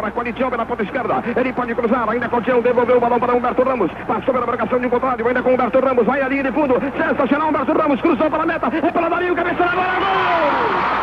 recolhe Tião pela ponta esquerda. Ele pode cruzar, ainda com devolveu o balão para Humberto Ramos. Passou pela marcação de um contrário, ainda com Humberto Ramos. Vai a linha de fundo. Sensacional, Humberto Ramos cruzou para a meta. É para Dario, cabeça na bola, gol!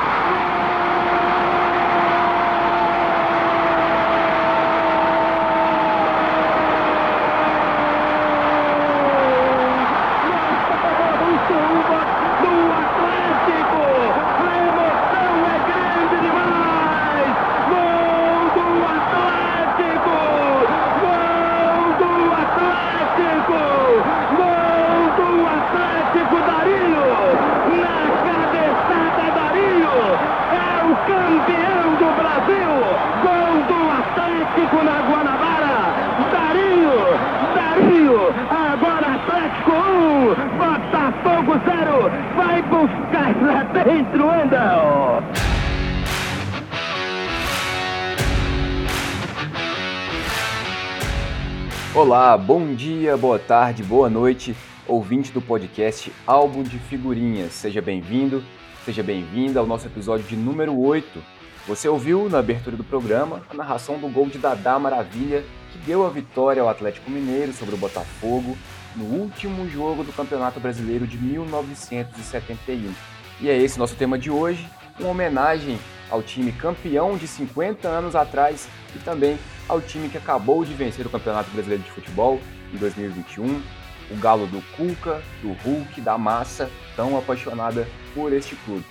Bom dia, boa tarde, boa noite, ouvinte do podcast Álbum de Figurinhas. Seja bem-vindo, seja bem-vinda ao nosso episódio de número 8. Você ouviu na abertura do programa a narração do gol de Dadá Maravilha, que deu a vitória ao Atlético Mineiro sobre o Botafogo no último jogo do Campeonato Brasileiro de 1971. E é esse nosso tema de hoje, uma homenagem ao time campeão de 50 anos atrás e também ao time que acabou de vencer o Campeonato Brasileiro de Futebol em 2021, o galo do Cuca, do Hulk, da massa, tão apaixonada por este clube.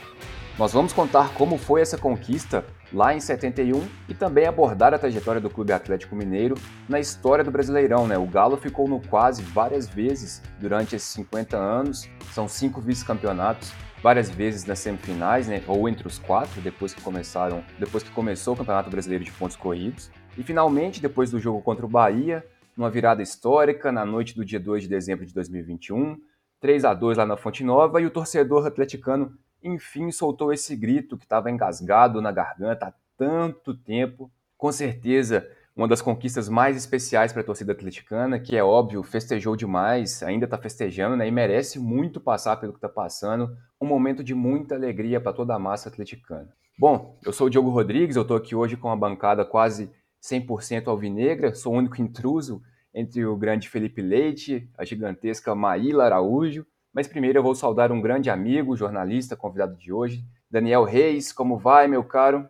Nós vamos contar como foi essa conquista lá em 71 e também abordar a trajetória do Clube Atlético Mineiro na história do Brasileirão. Né? O Galo ficou no quase várias vezes durante esses 50 anos, são cinco vice-campeonatos, várias vezes nas semifinais, né? ou entre os quatro, depois que começaram, depois que começou o Campeonato Brasileiro de Pontos Corridos. E finalmente, depois do jogo contra o Bahia, numa virada histórica, na noite do dia 2 de dezembro de 2021, 3 a 2 lá na Fonte Nova, e o torcedor atleticano enfim soltou esse grito que estava engasgado na garganta há tanto tempo. Com certeza, uma das conquistas mais especiais para a torcida atleticana, que é óbvio, festejou demais, ainda está festejando, né? E merece muito passar pelo que está passando. Um momento de muita alegria para toda a massa atleticana. Bom, eu sou o Diogo Rodrigues, eu estou aqui hoje com uma bancada quase 100% alvinegra, sou o único intruso entre o grande Felipe Leite, a gigantesca Maíla Araújo. Mas primeiro eu vou saudar um grande amigo, jornalista, convidado de hoje, Daniel Reis. Como vai, meu caro?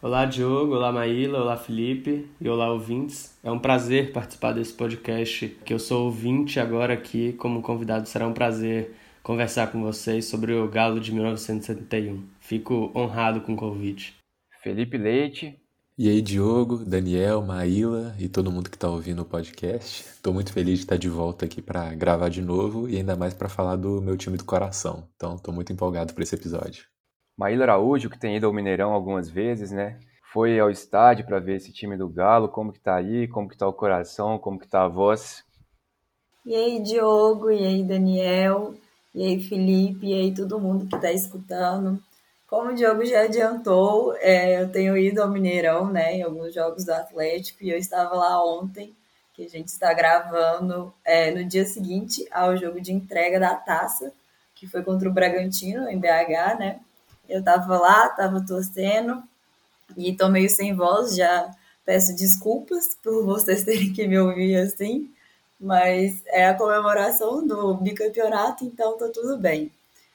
Olá, Diogo. Olá, Maíla. Olá, Felipe. E olá, ouvintes. É um prazer participar desse podcast, que eu sou ouvinte agora aqui. Como convidado, será um prazer conversar com vocês sobre o Galo de 1971. Fico honrado com o convite. Felipe Leite, e aí, Diogo, Daniel, Maíla e todo mundo que está ouvindo o podcast. Estou muito feliz de estar de volta aqui para gravar de novo e ainda mais para falar do meu time do coração. Então, estou muito empolgado para esse episódio. Maíla Araújo, que tem ido ao Mineirão algumas vezes, né? Foi ao estádio para ver esse time do Galo, como que tá aí, como que tá o coração, como que tá a voz. E aí, Diogo, e aí, Daniel, e aí, Felipe, e aí, todo mundo que está escutando. Como o Diogo já adiantou, é, eu tenho ido ao Mineirão, né, em alguns jogos do Atlético, e eu estava lá ontem, que a gente está gravando é, no dia seguinte ao jogo de entrega da taça, que foi contra o Bragantino, em BH, né? Eu estava lá, estava torcendo, e estou meio sem voz, já peço desculpas por vocês terem que me ouvir assim, mas é a comemoração do bicampeonato, então tá tudo bem.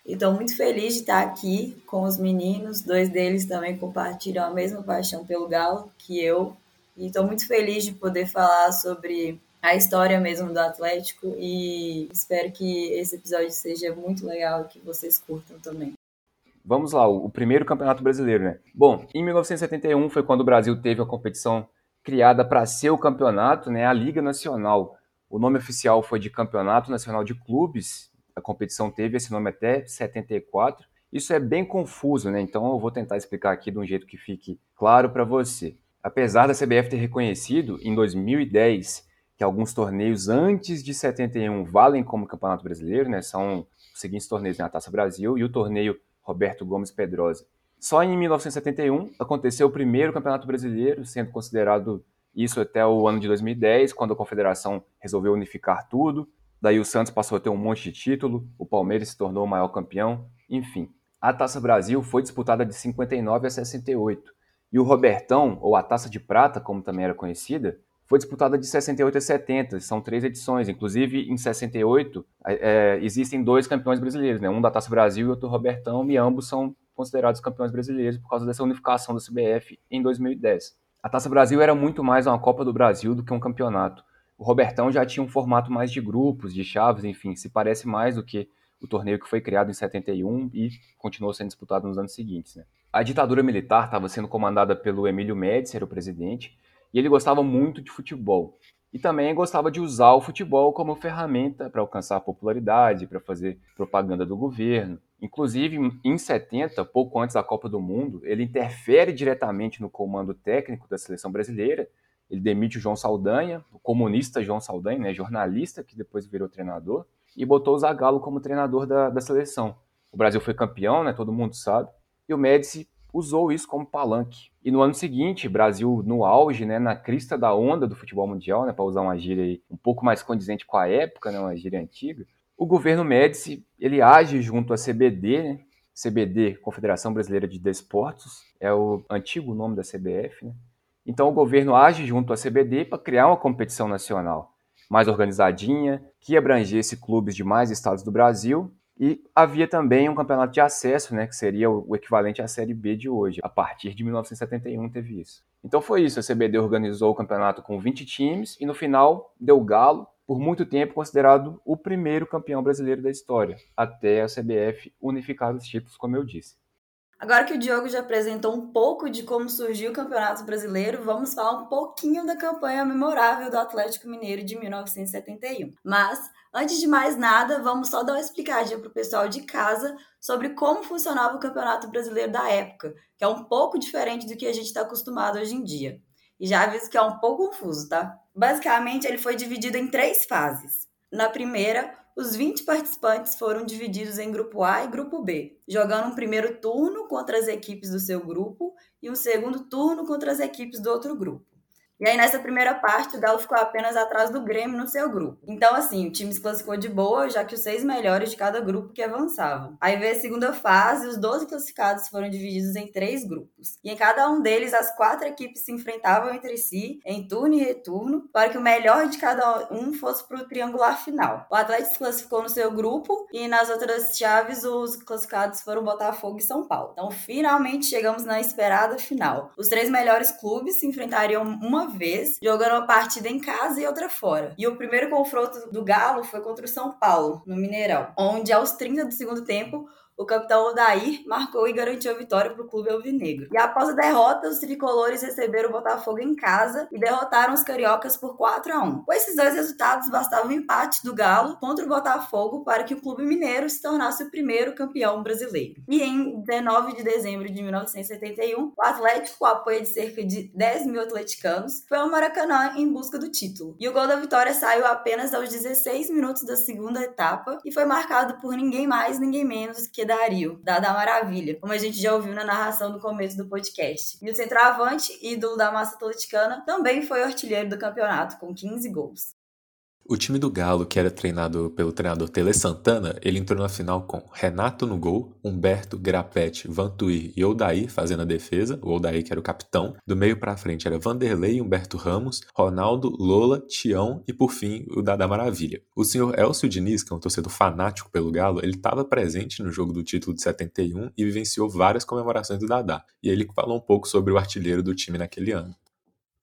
Estou muito feliz de estar aqui com os meninos. Dois deles também compartilham a mesma paixão pelo Galo que eu. E estou muito feliz de poder falar sobre a história mesmo do Atlético e espero que esse episódio seja muito legal e que vocês curtam também. Vamos lá, o primeiro campeonato brasileiro, né? Bom, em 1971 foi quando o Brasil teve a competição criada para ser o campeonato, né? A Liga Nacional. O nome oficial foi de Campeonato Nacional de Clubes a competição teve esse nome até 74. Isso é bem confuso, né? Então eu vou tentar explicar aqui de um jeito que fique claro para você. Apesar da CBF ter reconhecido em 2010 que alguns torneios antes de 71 valem como Campeonato Brasileiro, né? São os seguintes torneios, né? a Taça Brasil e o torneio Roberto Gomes Pedrosa. Só em 1971 aconteceu o primeiro Campeonato Brasileiro, sendo considerado isso até o ano de 2010, quando a Confederação resolveu unificar tudo Daí o Santos passou a ter um monte de título, o Palmeiras se tornou o maior campeão, enfim. A Taça Brasil foi disputada de 59 a 68 E o Robertão, ou a Taça de Prata, como também era conhecida, foi disputada de 68 a 70, são três edições. Inclusive, em 68, é, existem dois campeões brasileiros, né? um da Taça Brasil e outro Robertão, e ambos são considerados campeões brasileiros por causa dessa unificação da CBF em 2010. A Taça Brasil era muito mais uma Copa do Brasil do que um campeonato. O Robertão já tinha um formato mais de grupos, de chaves, enfim, se parece mais do que o torneio que foi criado em 71 e continuou sendo disputado nos anos seguintes. Né? A ditadura militar estava sendo comandada pelo Emílio Médici, era o presidente, e ele gostava muito de futebol. E também gostava de usar o futebol como ferramenta para alcançar popularidade, para fazer propaganda do governo. Inclusive, em 70, pouco antes da Copa do Mundo, ele interfere diretamente no comando técnico da seleção brasileira. Ele demite o João Saldanha, o comunista João Saldanha, né, jornalista, que depois virou treinador, e botou o Zagallo como treinador da, da seleção. O Brasil foi campeão, né, todo mundo sabe, e o Médici usou isso como palanque. E no ano seguinte, Brasil no auge, né, na crista da onda do futebol mundial, né, para usar uma gíria um pouco mais condizente com a época, né, uma gíria antiga, o governo Médici, ele age junto à CBD, né, CBD, Confederação Brasileira de Desportos, é o antigo nome da CBF, né? Então o governo age junto à CBD para criar uma competição nacional mais organizadinha, que abrangesse clubes de mais estados do Brasil e havia também um campeonato de acesso, né, que seria o equivalente à Série B de hoje. A partir de 1971 teve isso. Então foi isso, a CBD organizou o campeonato com 20 times e no final deu galo, por muito tempo considerado o primeiro campeão brasileiro da história, até a CBF unificar os títulos, como eu disse. Agora que o Diogo já apresentou um pouco de como surgiu o Campeonato Brasileiro, vamos falar um pouquinho da campanha memorável do Atlético Mineiro de 1971. Mas, antes de mais nada, vamos só dar uma explicadinha para o pessoal de casa sobre como funcionava o Campeonato Brasileiro da época, que é um pouco diferente do que a gente está acostumado hoje em dia. E já aviso que é um pouco confuso, tá? Basicamente, ele foi dividido em três fases. Na primeira, os 20 participantes foram divididos em grupo A e grupo B, jogando um primeiro turno contra as equipes do seu grupo e um segundo turno contra as equipes do outro grupo. E aí, nessa primeira parte, o Galo ficou apenas atrás do Grêmio no seu grupo. Então, assim, o time se classificou de boa, já que os seis melhores de cada grupo que avançavam. Aí veio a segunda fase, os 12 classificados foram divididos em três grupos. E em cada um deles, as quatro equipes se enfrentavam entre si, em turno e retorno, para que o melhor de cada um fosse para o triangular final. O Atlético se classificou no seu grupo e nas outras chaves, os classificados foram Botafogo e São Paulo. Então, finalmente chegamos na esperada final. Os três melhores clubes se enfrentariam uma vez, jogando uma partida em casa e outra fora. E o primeiro confronto do Galo foi contra o São Paulo, no Mineirão, onde aos 30 do segundo tempo o capitão Odair marcou e garantiu a vitória para o clube alvinegro. E após a derrota, os tricolores receberam o Botafogo em casa e derrotaram os cariocas por 4 a 1. Com esses dois resultados, bastava um empate do Galo contra o Botafogo para que o clube mineiro se tornasse o primeiro campeão brasileiro. E em 19 de dezembro de 1971, o Atlético, com o apoio de cerca de 10 mil atleticanos, foi ao Maracanã em busca do título. E o gol da vitória saiu apenas aos 16 minutos da segunda etapa e foi marcado por ninguém mais, ninguém menos que Dario, da da Maravilha, como a gente já ouviu na narração do começo do podcast. E o centroavante, ídolo da massa atleticana, também foi artilheiro do campeonato, com 15 gols. O time do Galo, que era treinado pelo treinador Tele Santana, ele entrou na final com Renato no gol, Humberto, Grapete, Vantuir e Odair fazendo a defesa, o Odair que era o capitão. Do meio para frente era Vanderlei, Humberto Ramos, Ronaldo, Lola, Tião e por fim o Dada Maravilha. O senhor Elcio Diniz, que é um torcedor fanático pelo Galo, ele estava presente no jogo do título de 71 e vivenciou várias comemorações do Dadá. E ele falou um pouco sobre o artilheiro do time naquele ano.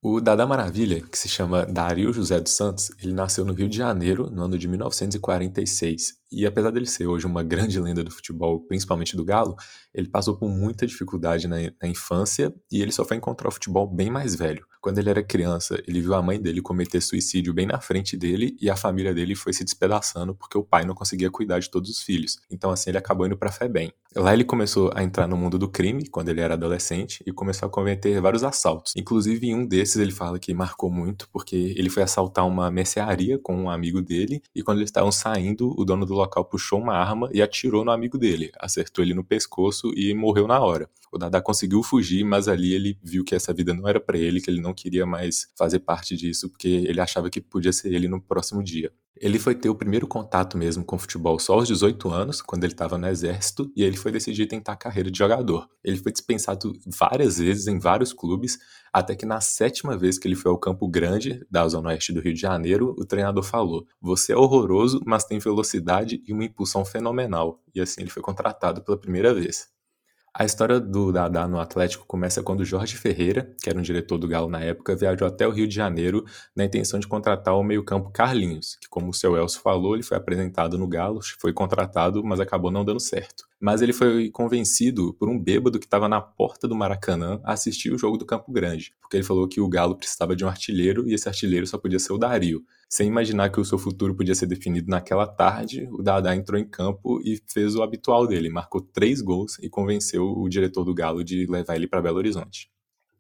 O Dada Maravilha, que se chama Dario José dos Santos, ele nasceu no Rio de Janeiro no ano de 1946 e apesar dele ser hoje uma grande lenda do futebol, principalmente do Galo, ele passou por muita dificuldade na, na, infância e ele só foi encontrar o futebol bem mais velho. Quando ele era criança, ele viu a mãe dele cometer suicídio bem na frente dele e a família dele foi se despedaçando porque o pai não conseguia cuidar de todos os filhos. Então assim ele acabou indo para FEBEM. Lá ele começou a entrar no mundo do crime quando ele era adolescente e começou a cometer vários assaltos. Inclusive em um desses ele fala que marcou muito porque ele foi assaltar uma mercearia com um amigo dele e quando eles estavam saindo, o dono do local puxou uma arma e atirou no amigo dele, acertou ele no pescoço e morreu na hora. O Dada conseguiu fugir, mas ali ele viu que essa vida não era para ele, que ele não queria mais fazer parte disso, porque ele achava que podia ser ele no próximo dia. Ele foi ter o primeiro contato mesmo com futebol só aos 18 anos, quando ele estava no exército, e ele foi decidir tentar a carreira de jogador. Ele foi dispensado várias vezes em vários clubes, até que na sétima vez que ele foi ao Campo Grande, da Zona Oeste do Rio de Janeiro, o treinador falou: Você é horroroso, mas tem velocidade e uma impulsão fenomenal. E assim ele foi contratado pela primeira vez. A história do Dadá no Atlético começa quando Jorge Ferreira, que era um diretor do Galo na época, viajou até o Rio de Janeiro na intenção de contratar o meio-campo Carlinhos, que, como o seu Elcio falou, ele foi apresentado no Galo, foi contratado, mas acabou não dando certo. Mas ele foi convencido por um bêbado que estava na porta do Maracanã a assistir o jogo do Campo Grande, porque ele falou que o Galo precisava de um artilheiro e esse artilheiro só podia ser o Dario. Sem imaginar que o seu futuro podia ser definido naquela tarde, o Dadá entrou em campo e fez o habitual dele, marcou três gols e convenceu o diretor do Galo de levar ele para Belo Horizonte.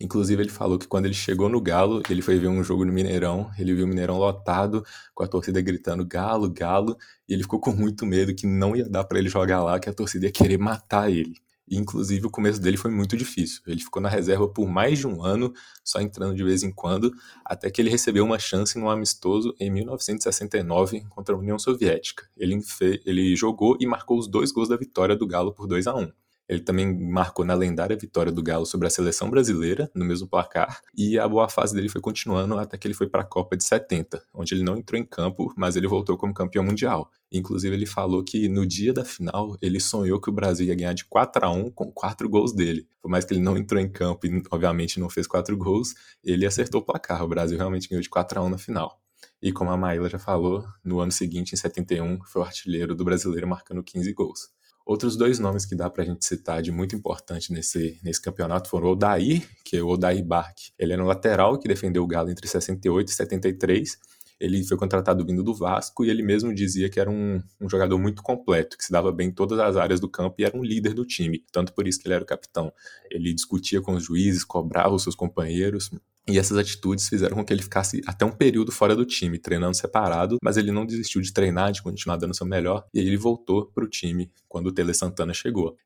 Inclusive, ele falou que quando ele chegou no Galo, ele foi ver um jogo no Mineirão, ele viu o Mineirão lotado, com a torcida gritando Galo, Galo, e ele ficou com muito medo que não ia dar para ele jogar lá, que a torcida ia querer matar ele. Inclusive, o começo dele foi muito difícil. Ele ficou na reserva por mais de um ano, só entrando de vez em quando, até que ele recebeu uma chance no amistoso em 1969 contra a União Soviética. Ele, ele jogou e marcou os dois gols da vitória do Galo por 2 a 1 ele também marcou na lendária vitória do Galo sobre a seleção brasileira, no mesmo placar, e a boa fase dele foi continuando até que ele foi para a Copa de 70, onde ele não entrou em campo, mas ele voltou como campeão mundial. Inclusive, ele falou que no dia da final ele sonhou que o Brasil ia ganhar de 4 a 1 com quatro gols dele. Por mais que ele não entrou em campo e, obviamente, não fez quatro gols, ele acertou o placar. O Brasil realmente ganhou de 4 a 1 na final. E como a Maíla já falou, no ano seguinte, em 71, foi o artilheiro do brasileiro marcando 15 gols. Outros dois nomes que dá pra gente citar de muito importante nesse, nesse campeonato foram o Odair, que é o Odair Bark. Ele era um lateral que defendeu o Galo entre 68 e 73. Ele foi contratado vindo do Vasco e ele mesmo dizia que era um, um jogador muito completo, que se dava bem em todas as áreas do campo e era um líder do time. Tanto por isso que ele era o capitão. Ele discutia com os juízes, cobrava os seus companheiros, e essas atitudes fizeram com que ele ficasse até um período fora do time, treinando separado, mas ele não desistiu de treinar, de continuar dando seu melhor, e aí ele voltou para o time quando o Tele Santana chegou.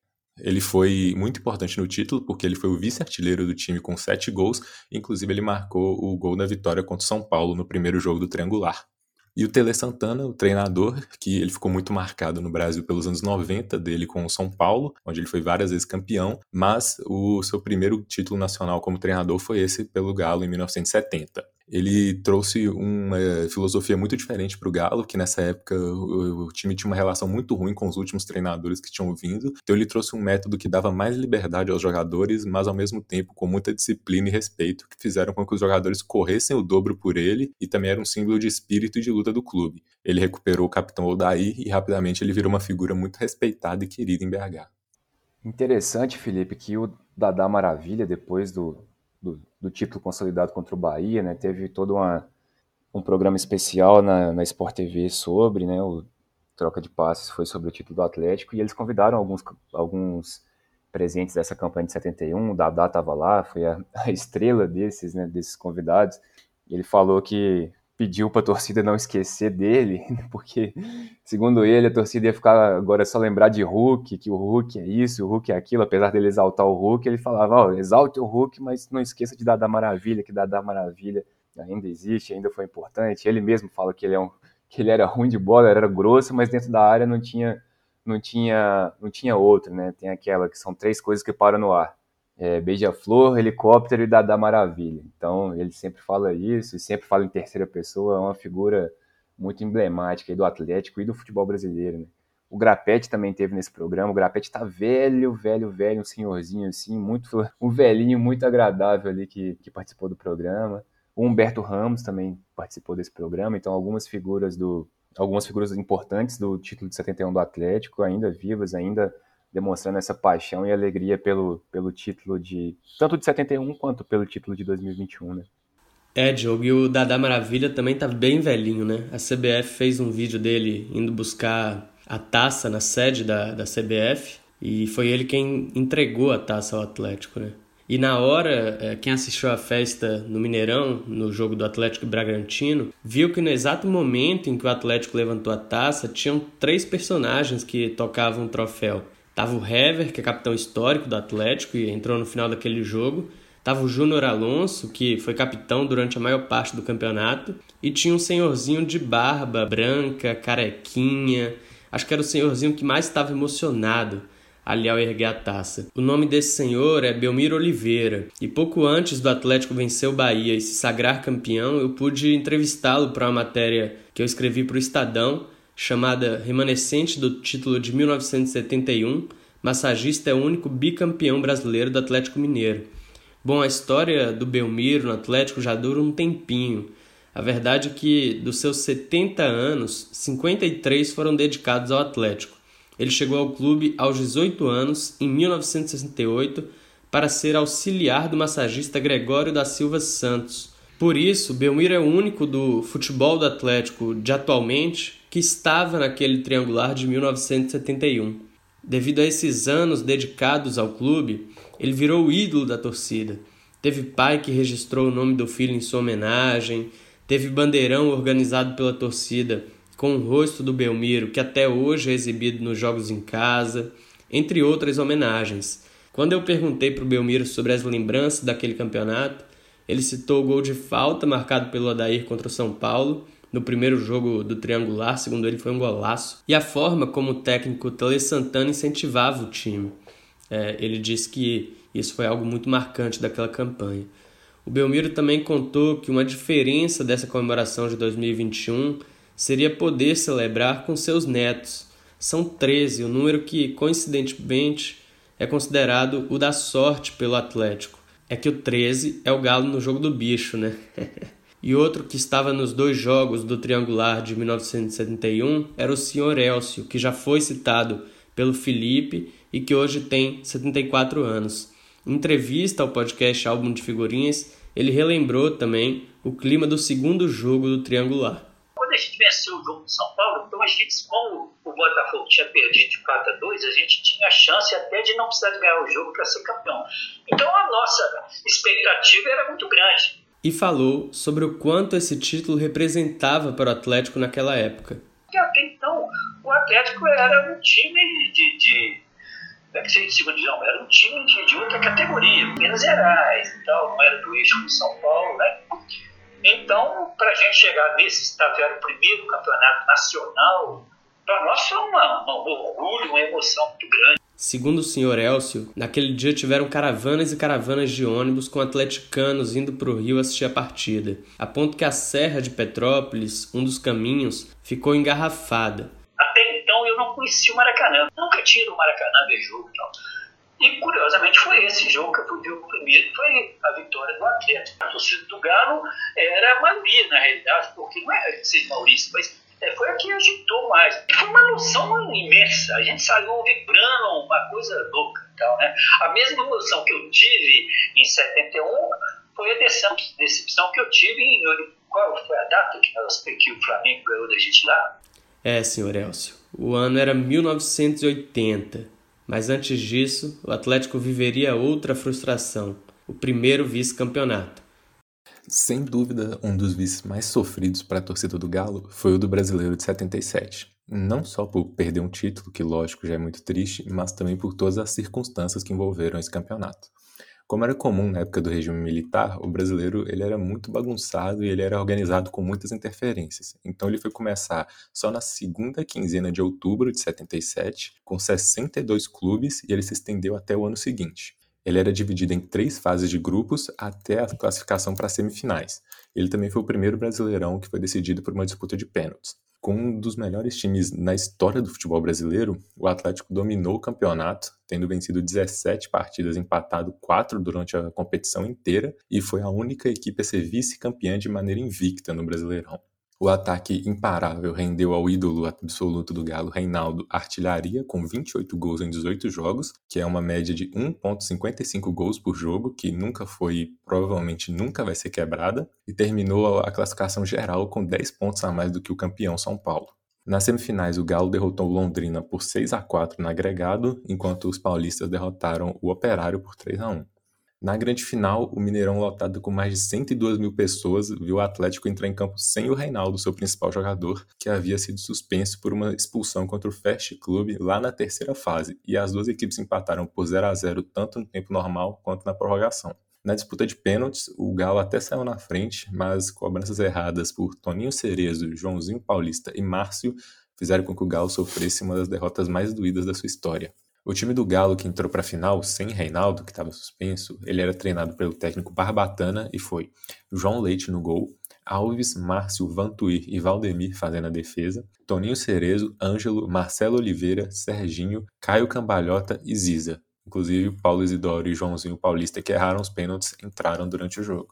Ele foi muito importante no título, porque ele foi o vice-artilheiro do time com sete gols, inclusive ele marcou o gol da vitória contra o São Paulo no primeiro jogo do triangular. E o Tele Santana, o treinador, que ele ficou muito marcado no Brasil pelos anos 90 dele com o São Paulo, onde ele foi várias vezes campeão, mas o seu primeiro título nacional como treinador foi esse pelo Galo em 1970 ele trouxe uma filosofia muito diferente para o Galo, que nessa época o, o, time tinha uma relação muito ruim com os últimos treinadores que tinham vindo. Então ele trouxe um método que dava mais liberdade aos jogadores, mas ao mesmo tempo com muita disciplina e respeito, que fizeram com que os jogadores corressem o dobro por ele e também era um símbolo de espírito e de luta do clube. Ele recuperou o capitão Odair e rapidamente ele virou uma figura muito respeitada e querida em BH. Interessante, Felipe, que o Dadá Maravilha, depois do, do, do título consolidado contra o Bahia, né? Teve todo uma, um programa especial na, na Sport TV sobre, né? O troca de passes foi sobre o título do Atlético e eles convidaram alguns, alguns presentes dessa campanha de 71. O Dadá estava lá, foi a, a, estrela desses, né? Desses convidados. Ele falou que pediu para a torcida não esquecer dele, porque, segundo ele, a torcida ia ficar agora só lembrar de Hulk, que o Hulk é isso, o Hulk é aquilo, apesar dele exaltar o Hulk, ele falava, ó, oh, exalte o Hulk, mas não esqueça de dar da maravilha, que dar da maravilha ainda existe, ainda foi importante. Ele mesmo fala que ele, é um, que ele era ruim de bola, era grosso, mas dentro da área não tinha, não tinha, não tinha outro, né? Tem aquela que são três coisas que param no ar é, Beija-Flor, Helicóptero e Dada Maravilha. Então, ele sempre fala isso e sempre fala em terceira pessoa, é uma figura muito emblemática do Atlético e do futebol brasileiro. Né? O Grapete também teve nesse programa. O Grapete tá velho, velho, velho, um senhorzinho assim, muito um velhinho muito agradável ali que, que participou do programa. O Humberto Ramos também participou desse programa. Então, algumas figuras do algumas figuras importantes do título de 71 do Atlético ainda vivas, ainda demonstrando essa paixão e alegria pelo, pelo título de tanto de 71 quanto pelo título de 2021, né? É, Diogo, e o Dada Maravilha também tá bem velhinho, né? A CBF fez um vídeo dele indo buscar a taça na sede da, da CBF e foi ele quem entregou a taça ao Atlético, né? E na hora, é, quem assistiu a festa no Mineirão, no jogo do Atlético Bragantino, viu que no exato momento em que o Atlético levantou a taça, tinham três personagens que tocavam o troféu. Tava o Hever, que é capitão histórico do Atlético e entrou no final daquele jogo. Tava o Júnior Alonso, que foi capitão durante a maior parte do campeonato, e tinha um senhorzinho de barba branca, carequinha. Acho que era o senhorzinho que mais estava emocionado ali ao erguer a taça. O nome desse senhor é Belmiro Oliveira, e pouco antes do Atlético vencer o Bahia e se sagrar campeão, eu pude entrevistá-lo para uma matéria que eu escrevi para o Estadão, chamada Remanescente do título de 1971, massagista é o único bicampeão brasileiro do Atlético Mineiro. Bom, a história do Belmiro no Atlético já dura um tempinho. A verdade é que dos seus 70 anos, 53 foram dedicados ao Atlético. Ele chegou ao clube aos 18 anos, em 1968, para ser auxiliar do massagista Gregório da Silva Santos. Por isso, Belmiro é o único do futebol do Atlético de atualmente que estava naquele triangular de 1971. Devido a esses anos dedicados ao clube, ele virou o ídolo da torcida. Teve pai que registrou o nome do filho em sua homenagem, teve bandeirão organizado pela torcida com o rosto do Belmiro, que até hoje é exibido nos jogos em casa, entre outras homenagens. Quando eu perguntei para o Belmiro sobre as lembranças daquele campeonato, ele citou o gol de falta marcado pelo Odair contra o São Paulo, no primeiro jogo do triangular, segundo ele foi um golaço, e a forma como o técnico Tele Santana incentivava o time. É, ele disse que isso foi algo muito marcante daquela campanha. O Belmiro também contou que uma diferença dessa comemoração de 2021 seria poder celebrar com seus netos. São 13, o número que, coincidentemente, é considerado o da sorte pelo Atlético. É que o 13 é o galo no jogo do bicho, né? e outro que estava nos dois jogos do triangular de 1971 era o Sr. Elcio, que já foi citado pelo Felipe e que hoje tem 74 anos. Em entrevista ao podcast Álbum de Figurinhas, ele relembrou também o clima do segundo jogo do Triangular. Quando a gente venceu o jogo do São Paulo, então a gente, como o Botafogo tinha perdido de 4 a 2, a gente tinha a chance até de não precisar de ganhar o jogo para ser campeão. Então a nossa expectativa era muito grande. E falou sobre o quanto esse título representava para o Atlético naquela época. Até então o Atlético era um time de, de é que de segunda divisão, era um time de, de, outra categoria, Minas Gerais e tal, não era do eixo de São Paulo, né? Então, para a gente chegar nesse estado, era o primeiro campeonato nacional, para nós foi um orgulho, uma emoção muito grande. Segundo o senhor Elcio, naquele dia tiveram caravanas e caravanas de ônibus com atleticanos indo para o Rio assistir a partida, a ponto que a Serra de Petrópolis, um dos caminhos, ficou engarrafada não conhecia o Maracanã. Nunca tinha ido no Maracanã ver jogo e tal. E curiosamente foi esse jogo que eu fui ver o primeiro, foi a vitória do Atlético. A torcida do Galo era maioria, na realidade, porque não é ser Maurício, mas é, foi a que agitou mais. Foi uma noção imensa. A gente saiu vibrando, uma coisa louca. Então, né? A mesma emoção que eu tive em 71 foi a decepção que eu tive em. Qual foi a data que, nós, que o Flamengo ganhou da gente lá? É, senhor Elcio. O ano era 1980, mas antes disso, o Atlético viveria outra frustração: o primeiro vice-campeonato. Sem dúvida, um dos vices mais sofridos para a torcida do Galo foi o do brasileiro de 77. Não só por perder um título, que lógico já é muito triste, mas também por todas as circunstâncias que envolveram esse campeonato. Como era comum na época do regime militar, o brasileiro ele era muito bagunçado e ele era organizado com muitas interferências. Então ele foi começar só na segunda quinzena de outubro de 77, com 62 clubes, e ele se estendeu até o ano seguinte. Ele era dividido em três fases de grupos até a classificação para as semifinais. Ele também foi o primeiro brasileirão que foi decidido por uma disputa de pênaltis. Com um dos melhores times na história do futebol brasileiro, o Atlético dominou o campeonato, tendo vencido 17 partidas, empatado 4 durante a competição inteira, e foi a única equipe a ser vice-campeã de maneira invicta no Brasileirão. O ataque imparável rendeu ao ídolo absoluto do Galo, Reinaldo, artilharia com 28 gols em 18 jogos, que é uma média de 1,55 gols por jogo, que nunca foi, provavelmente nunca vai ser quebrada, e terminou a classificação geral com 10 pontos a mais do que o campeão São Paulo. Nas semifinais, o Galo derrotou o Londrina por 6 a 4 no agregado, enquanto os paulistas derrotaram o Operário por 3 a 1. Na grande final, o Mineirão lotado com mais de 102 mil pessoas viu o Atlético entrar em campo sem o Reinaldo, seu principal jogador, que havia sido suspenso por uma expulsão contra o Fast Club lá na terceira fase, e as duas equipes empataram por 0 a 0 tanto no tempo normal quanto na prorrogação. Na disputa de pênaltis, o Galo até saiu na frente, mas cobranças erradas por Toninho Cerezo, Joãozinho Paulista e Márcio fizeram com que o Galo sofresse uma das derrotas mais doídas da sua história. O time do Galo que entrou para a final sem Reinaldo, que estava suspenso, ele era treinado pelo técnico Barbatana e foi João Leite no gol, Alves, Márcio, Vantuir e Valdemir fazendo a defesa, Toninho Cerezo, Ângelo, Marcelo Oliveira, Serginho, Caio Cambalhota e Ziza. Inclusive, Paulo Isidoro e Joãozinho Paulista, que erraram os pênaltis, entraram durante o jogo.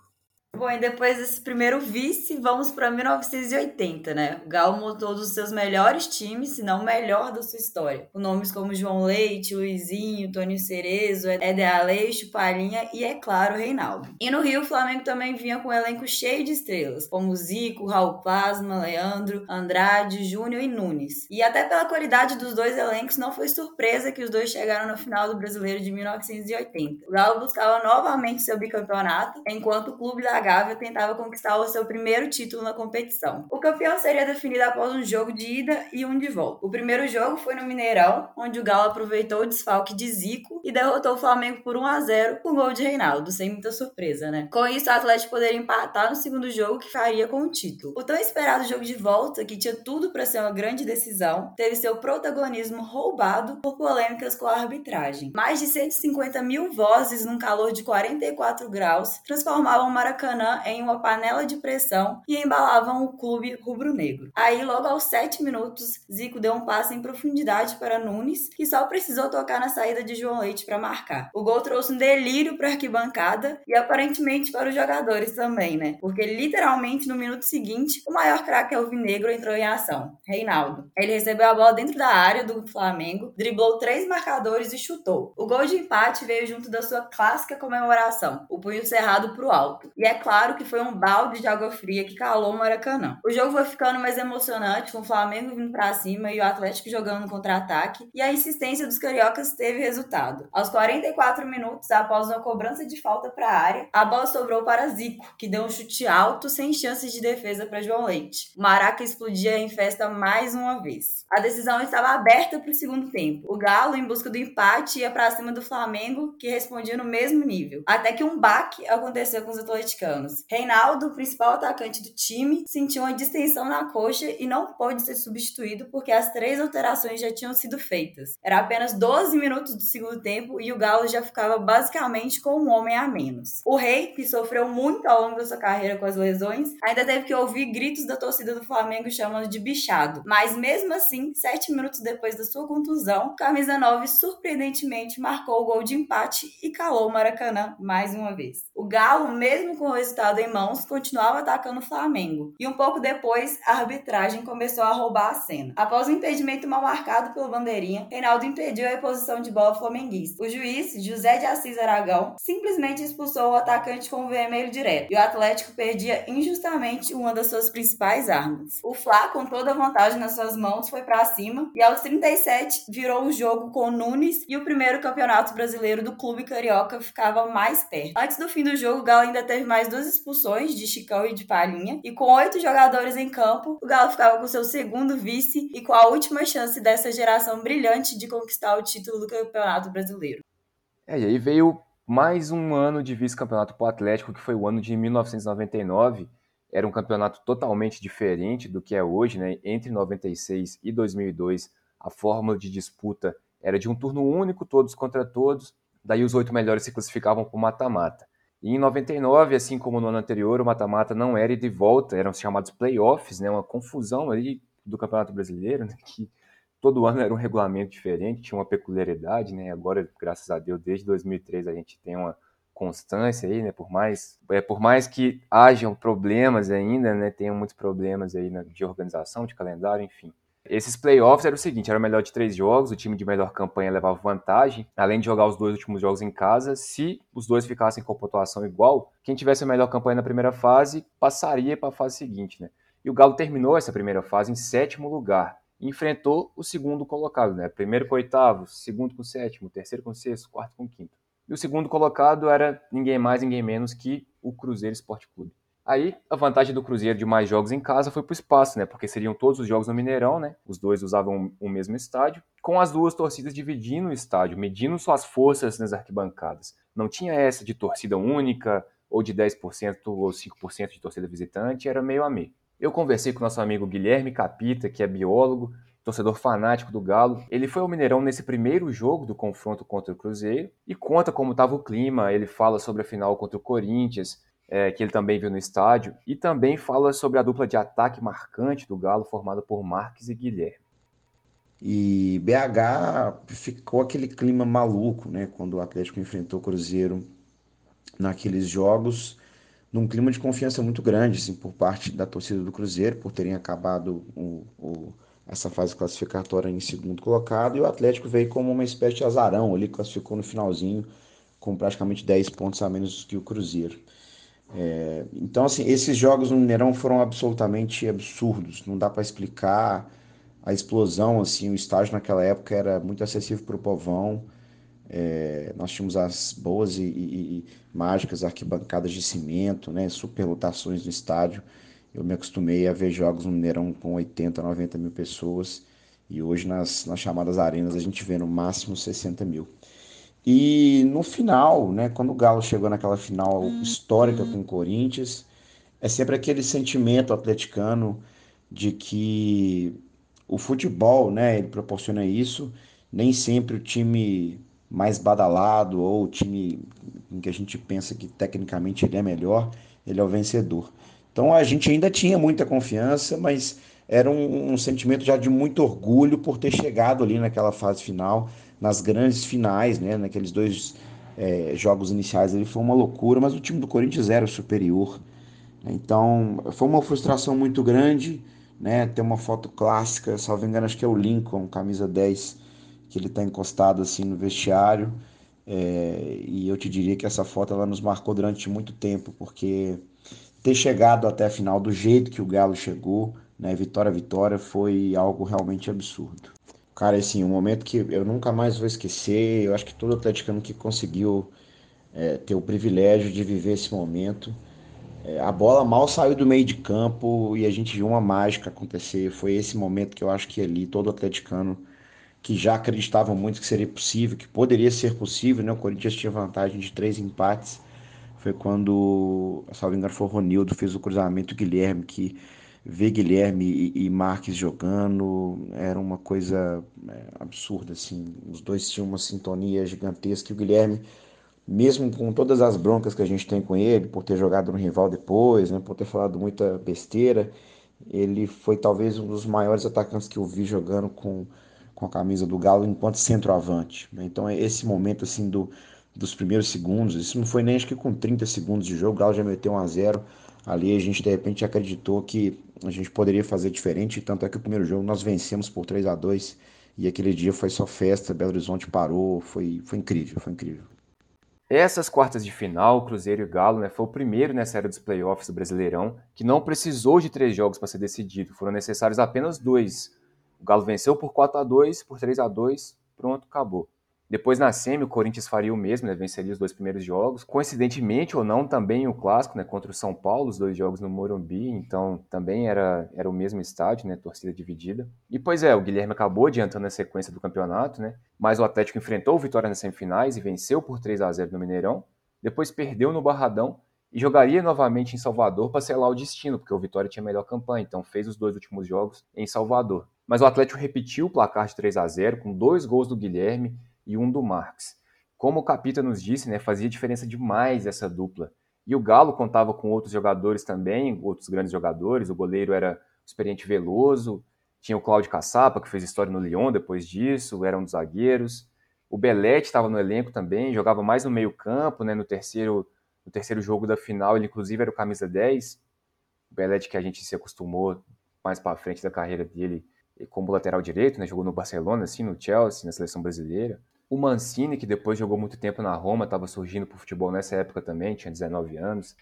Bom, e depois desse primeiro vice, vamos para 1980, né? O Galo montou dos seus melhores times, se não o melhor da sua história. Com nomes como João Leite, Luizinho, Tônio Cerezo, Éder Aleixo, Palhinha e, é claro, Reinaldo. E no Rio, o Flamengo também vinha com um elenco cheio de estrelas, como Zico, Raul Plasma, Leandro, Andrade, Júnior e Nunes. E até pela qualidade dos dois elencos, não foi surpresa que os dois chegaram na final do Brasileiro de 1980. O Galo buscava novamente seu bicampeonato, enquanto o clube da Gávea tentava conquistar o seu primeiro título na competição. O campeão seria definido após um jogo de ida e um de volta. O primeiro jogo foi no Mineirão, onde o Galo aproveitou o desfalque de Zico e derrotou o Flamengo por 1 a 0 com gol de Reinaldo, sem muita surpresa, né? Com isso, o Atlético poderia empatar no segundo jogo que faria com o título. O tão esperado jogo de volta, que tinha tudo para ser uma grande decisão, teve seu protagonismo roubado por polêmicas com a arbitragem. Mais de 150 mil vozes num calor de 44 graus transformavam o Maracanã Maracanã em uma panela de pressão e embalavam o clube rubro-negro. Aí, logo aos 7 minutos, Zico deu um passe em profundidade para Nunes, que só precisou tocar na saída de João Leite para marcar. O gol trouxe um delírio para a arquibancada e aparentemente para os jogadores também, né? Porque literalmente no minuto seguinte, o maior craque alvinegro entrou em ação, Reinaldo. Ele recebeu a bola dentro da área do Flamengo, driblou três marcadores e chutou. O gol de empate veio junto da sua clássica comemoração, o punho cerrado para o alto. E é claro que foi um balde de água fria que calou o Maracanã. O jogo foi ficando mais emocionante, com o Flamengo vindo para cima e o Atlético jogando contra-ataque, e a insistência dos cariocas teve resultado. Aos 44 minutos, após uma cobrança de falta para a área, a bola sobrou para Zico, que deu um chute alto sem chances de defesa para João Leite. O Maraca explodia em festa mais uma vez. A decisão estava aberta para o segundo tempo. O Galo, em busca do empate, ia para cima do Flamengo, que respondia no mesmo nível. Até que um baque aconteceu com os atleticanos anos. Reinaldo, principal atacante do time, sentiu uma distensão na coxa e não pôde ser substituído porque as três alterações já tinham sido feitas. Era apenas 12 minutos do segundo tempo e o Galo já ficava basicamente com um homem a menos. O Rei, que sofreu muito ao longo da sua carreira com as lesões, ainda teve que ouvir gritos da torcida do Flamengo chamando de bichado. Mas mesmo assim, sete minutos depois da sua contusão, Camisa 9 surpreendentemente marcou o gol de empate e calou o Maracanã mais uma vez. O Galo, mesmo com resultado em mãos, continuava atacando o Flamengo. E um pouco depois, a arbitragem começou a roubar a cena. Após um impedimento mal marcado pelo Bandeirinha, Reinaldo impediu a reposição de bola flamenguista. O juiz, José de Assis Aragão, simplesmente expulsou o atacante com o vermelho direto. E o Atlético perdia injustamente uma das suas principais armas. O Fla, com toda a vantagem nas suas mãos, foi para cima e aos 37 virou o jogo com Nunes e o primeiro campeonato brasileiro do clube carioca ficava mais perto. Antes do fim do jogo, o Galo ainda teve mais duas expulsões de Chicão e de Palhinha, e com oito jogadores em campo, o Galo ficava com seu segundo vice e com a última chance dessa geração brilhante de conquistar o título do Campeonato Brasileiro. É, e aí veio mais um ano de vice-campeonato para o Atlético, que foi o ano de 1999. Era um campeonato totalmente diferente do que é hoje, né? Entre 96 e 2002, a fórmula de disputa era de um turno único, todos contra todos. Daí os oito melhores se classificavam para o mata-mata. E em 99, assim como no ano anterior, o mata-mata não era de volta, eram chamados playoffs, né, uma confusão ali do Campeonato Brasileiro, né, que todo ano era um regulamento diferente, tinha uma peculiaridade, né, agora, graças a Deus, desde 2003 a gente tem uma constância aí, né, por mais, é, por mais que hajam problemas ainda, né, tenham muitos problemas aí de organização, de calendário, enfim, esses playoffs era o seguinte: era o melhor de três jogos, o time de melhor campanha levava vantagem, além de jogar os dois últimos jogos em casa. Se os dois ficassem com pontuação igual, quem tivesse a melhor campanha na primeira fase passaria para a fase seguinte, né? E o Galo terminou essa primeira fase em sétimo lugar. E enfrentou o segundo colocado, né? Primeiro com oitavo, segundo com sétimo, terceiro com sexto, quarto com quinto. E o segundo colocado era ninguém mais, ninguém menos que o Cruzeiro Esporte Clube. Aí a vantagem do Cruzeiro de mais jogos em casa foi para o espaço, né? Porque seriam todos os jogos no Mineirão, né? Os dois usavam o mesmo estádio, com as duas torcidas dividindo o estádio, medindo suas forças nas arquibancadas. Não tinha essa de torcida única, ou de 10% ou 5% de torcida visitante, era meio a meio. Eu conversei com nosso amigo Guilherme Capita, que é biólogo, torcedor fanático do Galo. Ele foi ao Mineirão nesse primeiro jogo do confronto contra o Cruzeiro e conta como estava o clima. Ele fala sobre a final contra o Corinthians, é, que ele também viu no estádio, e também fala sobre a dupla de ataque marcante do Galo, formada por Marques e Guilherme. E BH ficou aquele clima maluco, né? Quando o Atlético enfrentou o Cruzeiro naqueles jogos num clima de confiança muito grande assim, por parte da torcida do Cruzeiro, por terem acabado o, o, essa fase classificatória em segundo colocado, e o Atlético veio como uma espécie de azarão, ali classificou no finalzinho com praticamente 10 pontos a menos que o Cruzeiro. É, então, assim, esses jogos no Mineirão foram absolutamente absurdos, não dá para explicar a explosão, assim, o estágio naquela época era muito acessível para o povão, é, nós tínhamos as boas e, e, e, mágicas arquibancadas de cimento, né, superlotações no estádio. Eu me acostumei a ver jogos no Mineirão com 80, 90 mil pessoas e hoje nas, nas chamadas arenas a gente vê no máximo 60 mil. E no final, né, quando o Galo chegou naquela final histórica com o Corinthians, é sempre aquele sentimento atleticano de que o futebol, né, ele proporciona isso. Nem sempre o time mais badalado ou o time em que a gente pensa que tecnicamente ele é melhor, ele é o vencedor. Então a gente ainda tinha muita confiança, mas era um, um, sentimento já de muito orgulho por ter chegado ali naquela fase final, nas grandes finais, né? Naqueles dois é, jogos iniciais ali foi uma loucura, mas o time do Corinthians era superior. Então foi uma frustração muito grande, né? Tem uma foto clássica, salvo engano, acho que é o Lincoln, camisa 10 que ele está encostado assim no vestiário. É, e eu te diria que essa foto ela nos marcou durante muito tempo, porque ter chegado até a final do jeito que o Galo chegou, né, vitória vitória, foi algo realmente absurdo. Cara, assim, um momento que eu nunca mais vou esquecer, eu acho que todo atleticano que conseguiu é, ter o privilégio de viver esse momento, é, a bola mal saiu do meio de campo e a gente viu uma mágica acontecer. Foi esse momento que eu acho que ali todo atleticano que já acreditavam muito que seria possível, que poderia ser possível, né? O Corinthians tinha vantagem de três empates. Foi quando, salvo engano, foi o Ronildo, fez o cruzamento, o Guilherme, que ver Guilherme e, e Marques jogando era uma coisa é, absurda, assim. Os dois tinham uma sintonia gigantesca. E o Guilherme, mesmo com todas as broncas que a gente tem com ele, por ter jogado no rival depois, né, por ter falado muita besteira, ele foi talvez um dos maiores atacantes que eu vi jogando com com a camisa do Galo enquanto centroavante. Né? Então, é esse momento assim do, dos primeiros segundos, isso não foi nem acho que com 30 segundos de jogo, o Galo já meteu 1 a 0 Ali a gente de repente acreditou que a gente poderia fazer diferente, tanto é que o primeiro jogo nós vencemos por 3 a 2 e aquele dia foi só festa, Belo Horizonte parou, foi, foi incrível, foi incrível. Essas quartas de final, Cruzeiro e Galo, né, foi o primeiro nessa era dos playoffs do Brasileirão que não precisou de três jogos para ser decidido, foram necessários apenas dois o Galo venceu por 4 a 2 por 3 a 2 pronto, acabou. Depois na semi, o Corinthians faria o mesmo, né? venceria os dois primeiros jogos. Coincidentemente ou não, também o clássico, né? contra o São Paulo, os dois jogos no Morumbi, então também era, era o mesmo estádio, né? torcida dividida. E pois é, o Guilherme acabou adiantando a sequência do campeonato, né? mas o Atlético enfrentou o Vitória nas semifinais e venceu por 3 a 0 no Mineirão. Depois perdeu no Barradão e jogaria novamente em Salvador para selar o destino, porque o Vitória tinha melhor campanha, então fez os dois últimos jogos em Salvador. Mas o Atlético repetiu o placar de 3 a 0 com dois gols do Guilherme e um do Marques. Como o Capita nos disse, né, fazia diferença demais essa dupla. E o Galo contava com outros jogadores também, outros grandes jogadores. O goleiro era o experiente Veloso, tinha o Cláudio Caçapa, que fez história no Lyon depois disso, era um dos zagueiros. O Belete estava no elenco também, jogava mais no meio-campo, né, no terceiro no terceiro jogo da final, ele inclusive era o camisa 10. O Belete que a gente se acostumou mais para frente da carreira dele como lateral direito, né? Jogou no Barcelona, assim, no Chelsea, na seleção brasileira. O Mancini, que depois jogou muito tempo na Roma, estava surgindo para o futebol nessa época também, tinha 19 anos.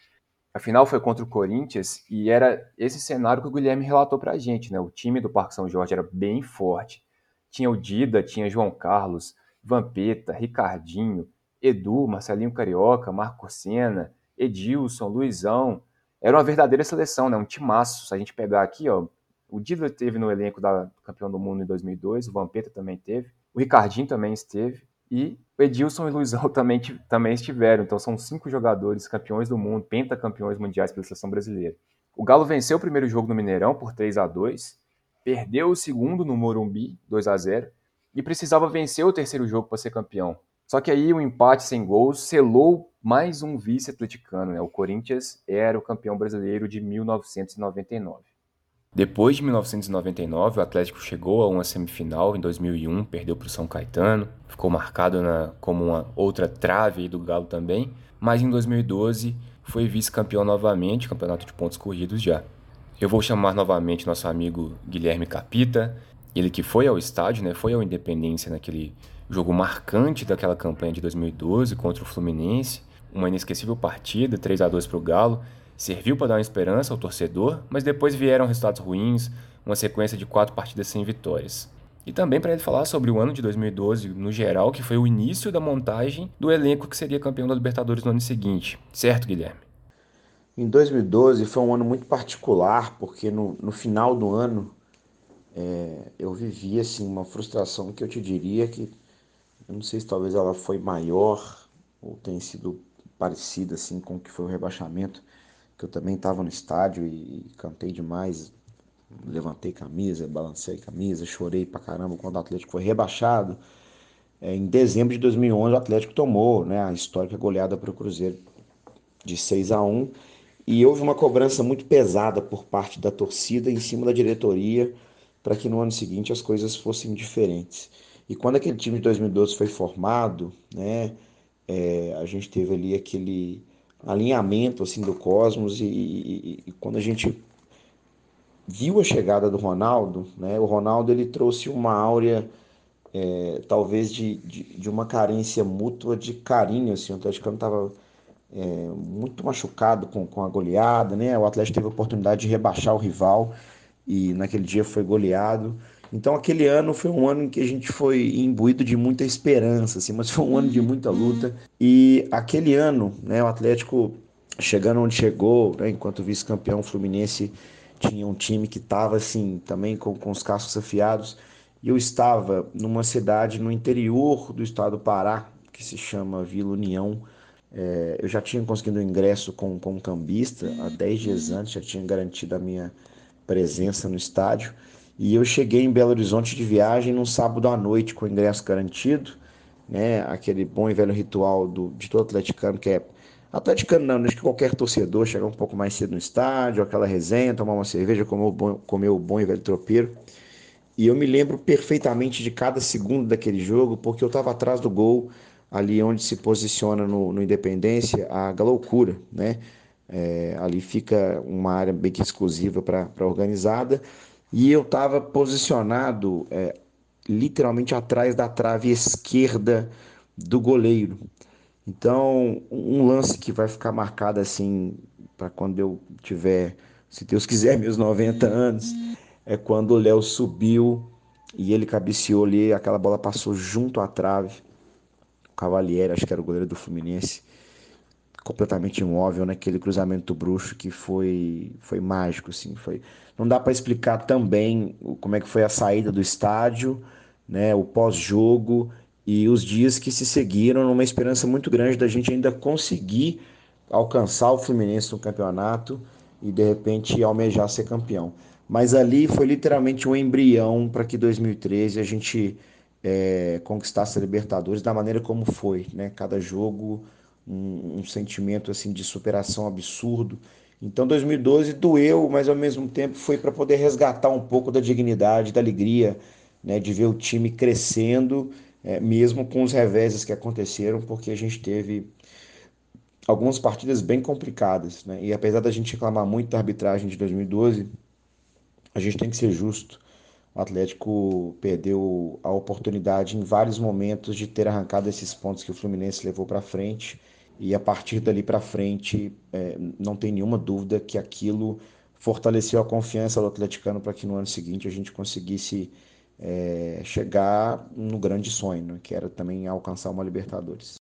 A final foi contra o Corinthians e era esse cenário que o Guilherme relatou para a gente, né? O time do Parque São Jorge era bem forte. Tinha o Dida, tinha João Carlos, Vampeta, Ricardinho, Edu, Marcelinho Carioca, Marco Senna, Edilson, Luizão. Era uma verdadeira seleção, né? Um timaço. Se a gente pegar aqui, ó, o Dida teve no elenco da campeão do mundo em 2002, o Vampeta também teve, o Ricardinho também esteve. E o Edilson e o Luizão também, também estiveram. Então são cinco jogadores campeões do mundo, pentacampeões mundiais pela seleção brasileira. O Galo venceu o primeiro jogo no Mineirão por 3 a 2 perdeu o segundo no Morumbi, 2 a 0 e precisava vencer o terceiro jogo para ser campeão. Só que aí o um empate sem gols selou mais um vice atleticano. Né? O Corinthians era o campeão brasileiro de 1999. Depois de 1999, o Atlético chegou a uma semifinal em 2001, perdeu para o São Caetano, ficou marcado na, como uma outra trave do Galo também, mas em 2012 foi vice-campeão novamente, campeonato de pontos corridos já. Eu vou chamar novamente nosso amigo Guilherme Capita, ele que foi ao estádio, né, foi ao Independência naquele jogo marcante daquela campanha de 2012 contra o Fluminense, uma inesquecível partida, 3 a 2 para o Galo, serviu para dar uma esperança ao torcedor, mas depois vieram resultados ruins, uma sequência de quatro partidas sem vitórias. E também para ele falar sobre o ano de 2012 no geral, que foi o início da montagem do elenco que seria campeão da Libertadores no ano seguinte. Certo, Guilherme? Em 2012 foi um ano muito particular, porque no, no final do ano é, eu vivi assim, uma frustração que eu te diria que, eu não sei se talvez ela foi maior ou tem sido parecida assim, com o que foi o rebaixamento, que eu também estava no estádio e, cantei demais, levantei camisa, balancei camisa, chorei pra caramba quando o Atlético foi rebaixado. É, em dezembro de 2011 o Atlético tomou né, a histórica goleada para o Cruzeiro de 6 a 1 e houve uma cobrança muito pesada por parte da torcida em cima da diretoria para que no ano seguinte as coisas fossem diferentes. E quando aquele time de 2012 foi formado, né, é, a gente teve ali aquele alinhamento assim do Cosmos e, e, e, quando a gente viu a chegada do Ronaldo, né, o Ronaldo ele trouxe uma áurea é, talvez de, de, de, uma carência mútua de carinho, assim, o Atlético estava é, muito machucado com, com a goleada, né, o Atlético teve a oportunidade de rebaixar o rival e naquele dia foi goleado, então aquele ano foi um ano em que a gente foi imbuído de muita esperança, assim, mas foi um ano de muita luta. E aquele ano, né, o Atlético chegando onde chegou, né, enquanto vice-campeão Fluminense tinha um time que estava assim também com, com os cascos afiados. E eu estava numa cidade no interior do estado do Pará, que se chama Vila União. É, eu já tinha conseguido um ingresso com, com um cambista há 10 dias antes, já tinha garantido a minha presença no estádio. E eu cheguei em Belo Horizonte de viagem num sábado à noite com ingresso garantido, né? Aquele bom e velho ritual do, de todo atleticano que é atleticano não, acho que qualquer torcedor chegar um pouco mais cedo no estádio, aquela resenha, tomar uma cerveja, comer o bom, comer o bom e velho tropeiro. E eu me lembro perfeitamente de cada segundo daquele jogo, porque eu estava atrás do gol, ali onde se posiciona no, no Independência a loucura, né? É, ali fica uma área bem exclusiva para organizada e eu estava posicionado é, literalmente atrás da trave esquerda do goleiro. Então, um lance que vai ficar marcado assim para quando eu tiver, se Deus quiser, meus 90 anos, é quando o Léo subiu e ele cabeceou ali, aquela bola passou junto à trave. O Cavalieri, acho que era o goleiro do Fluminense, completamente imóvel naquele cruzamento bruxo que foi foi mágico assim, foi não dá para explicar também como é que foi a saída do estádio, né, o pós-jogo e os dias que se seguiram numa esperança muito grande da gente ainda conseguir alcançar o Fluminense no campeonato e de repente almejar ser campeão. Mas ali foi literalmente um embrião para que 2013 a gente é, conquistasse a Libertadores da maneira como foi, né? Cada jogo um, um sentimento assim de superação absurdo então 2012 doeu, mas ao mesmo tempo foi para poder resgatar um pouco da dignidade, da alegria, né, de ver o time crescendo, é, mesmo com os reveses que aconteceram, porque a gente teve algumas partidas bem complicadas, né? E apesar da gente reclamar muito da arbitragem de 2012, a gente tem que ser justo. O Atlético perdeu a oportunidade em vários momentos de ter arrancado esses pontos que o Fluminense levou para frente e a partir dali para frente, é, não tem nenhuma dúvida que aquilo fortaleceu a confiança do atleticano para que no ano seguinte a gente conseguisse é, chegar no grande sonho, né, que era também alcançar uma Libertadores.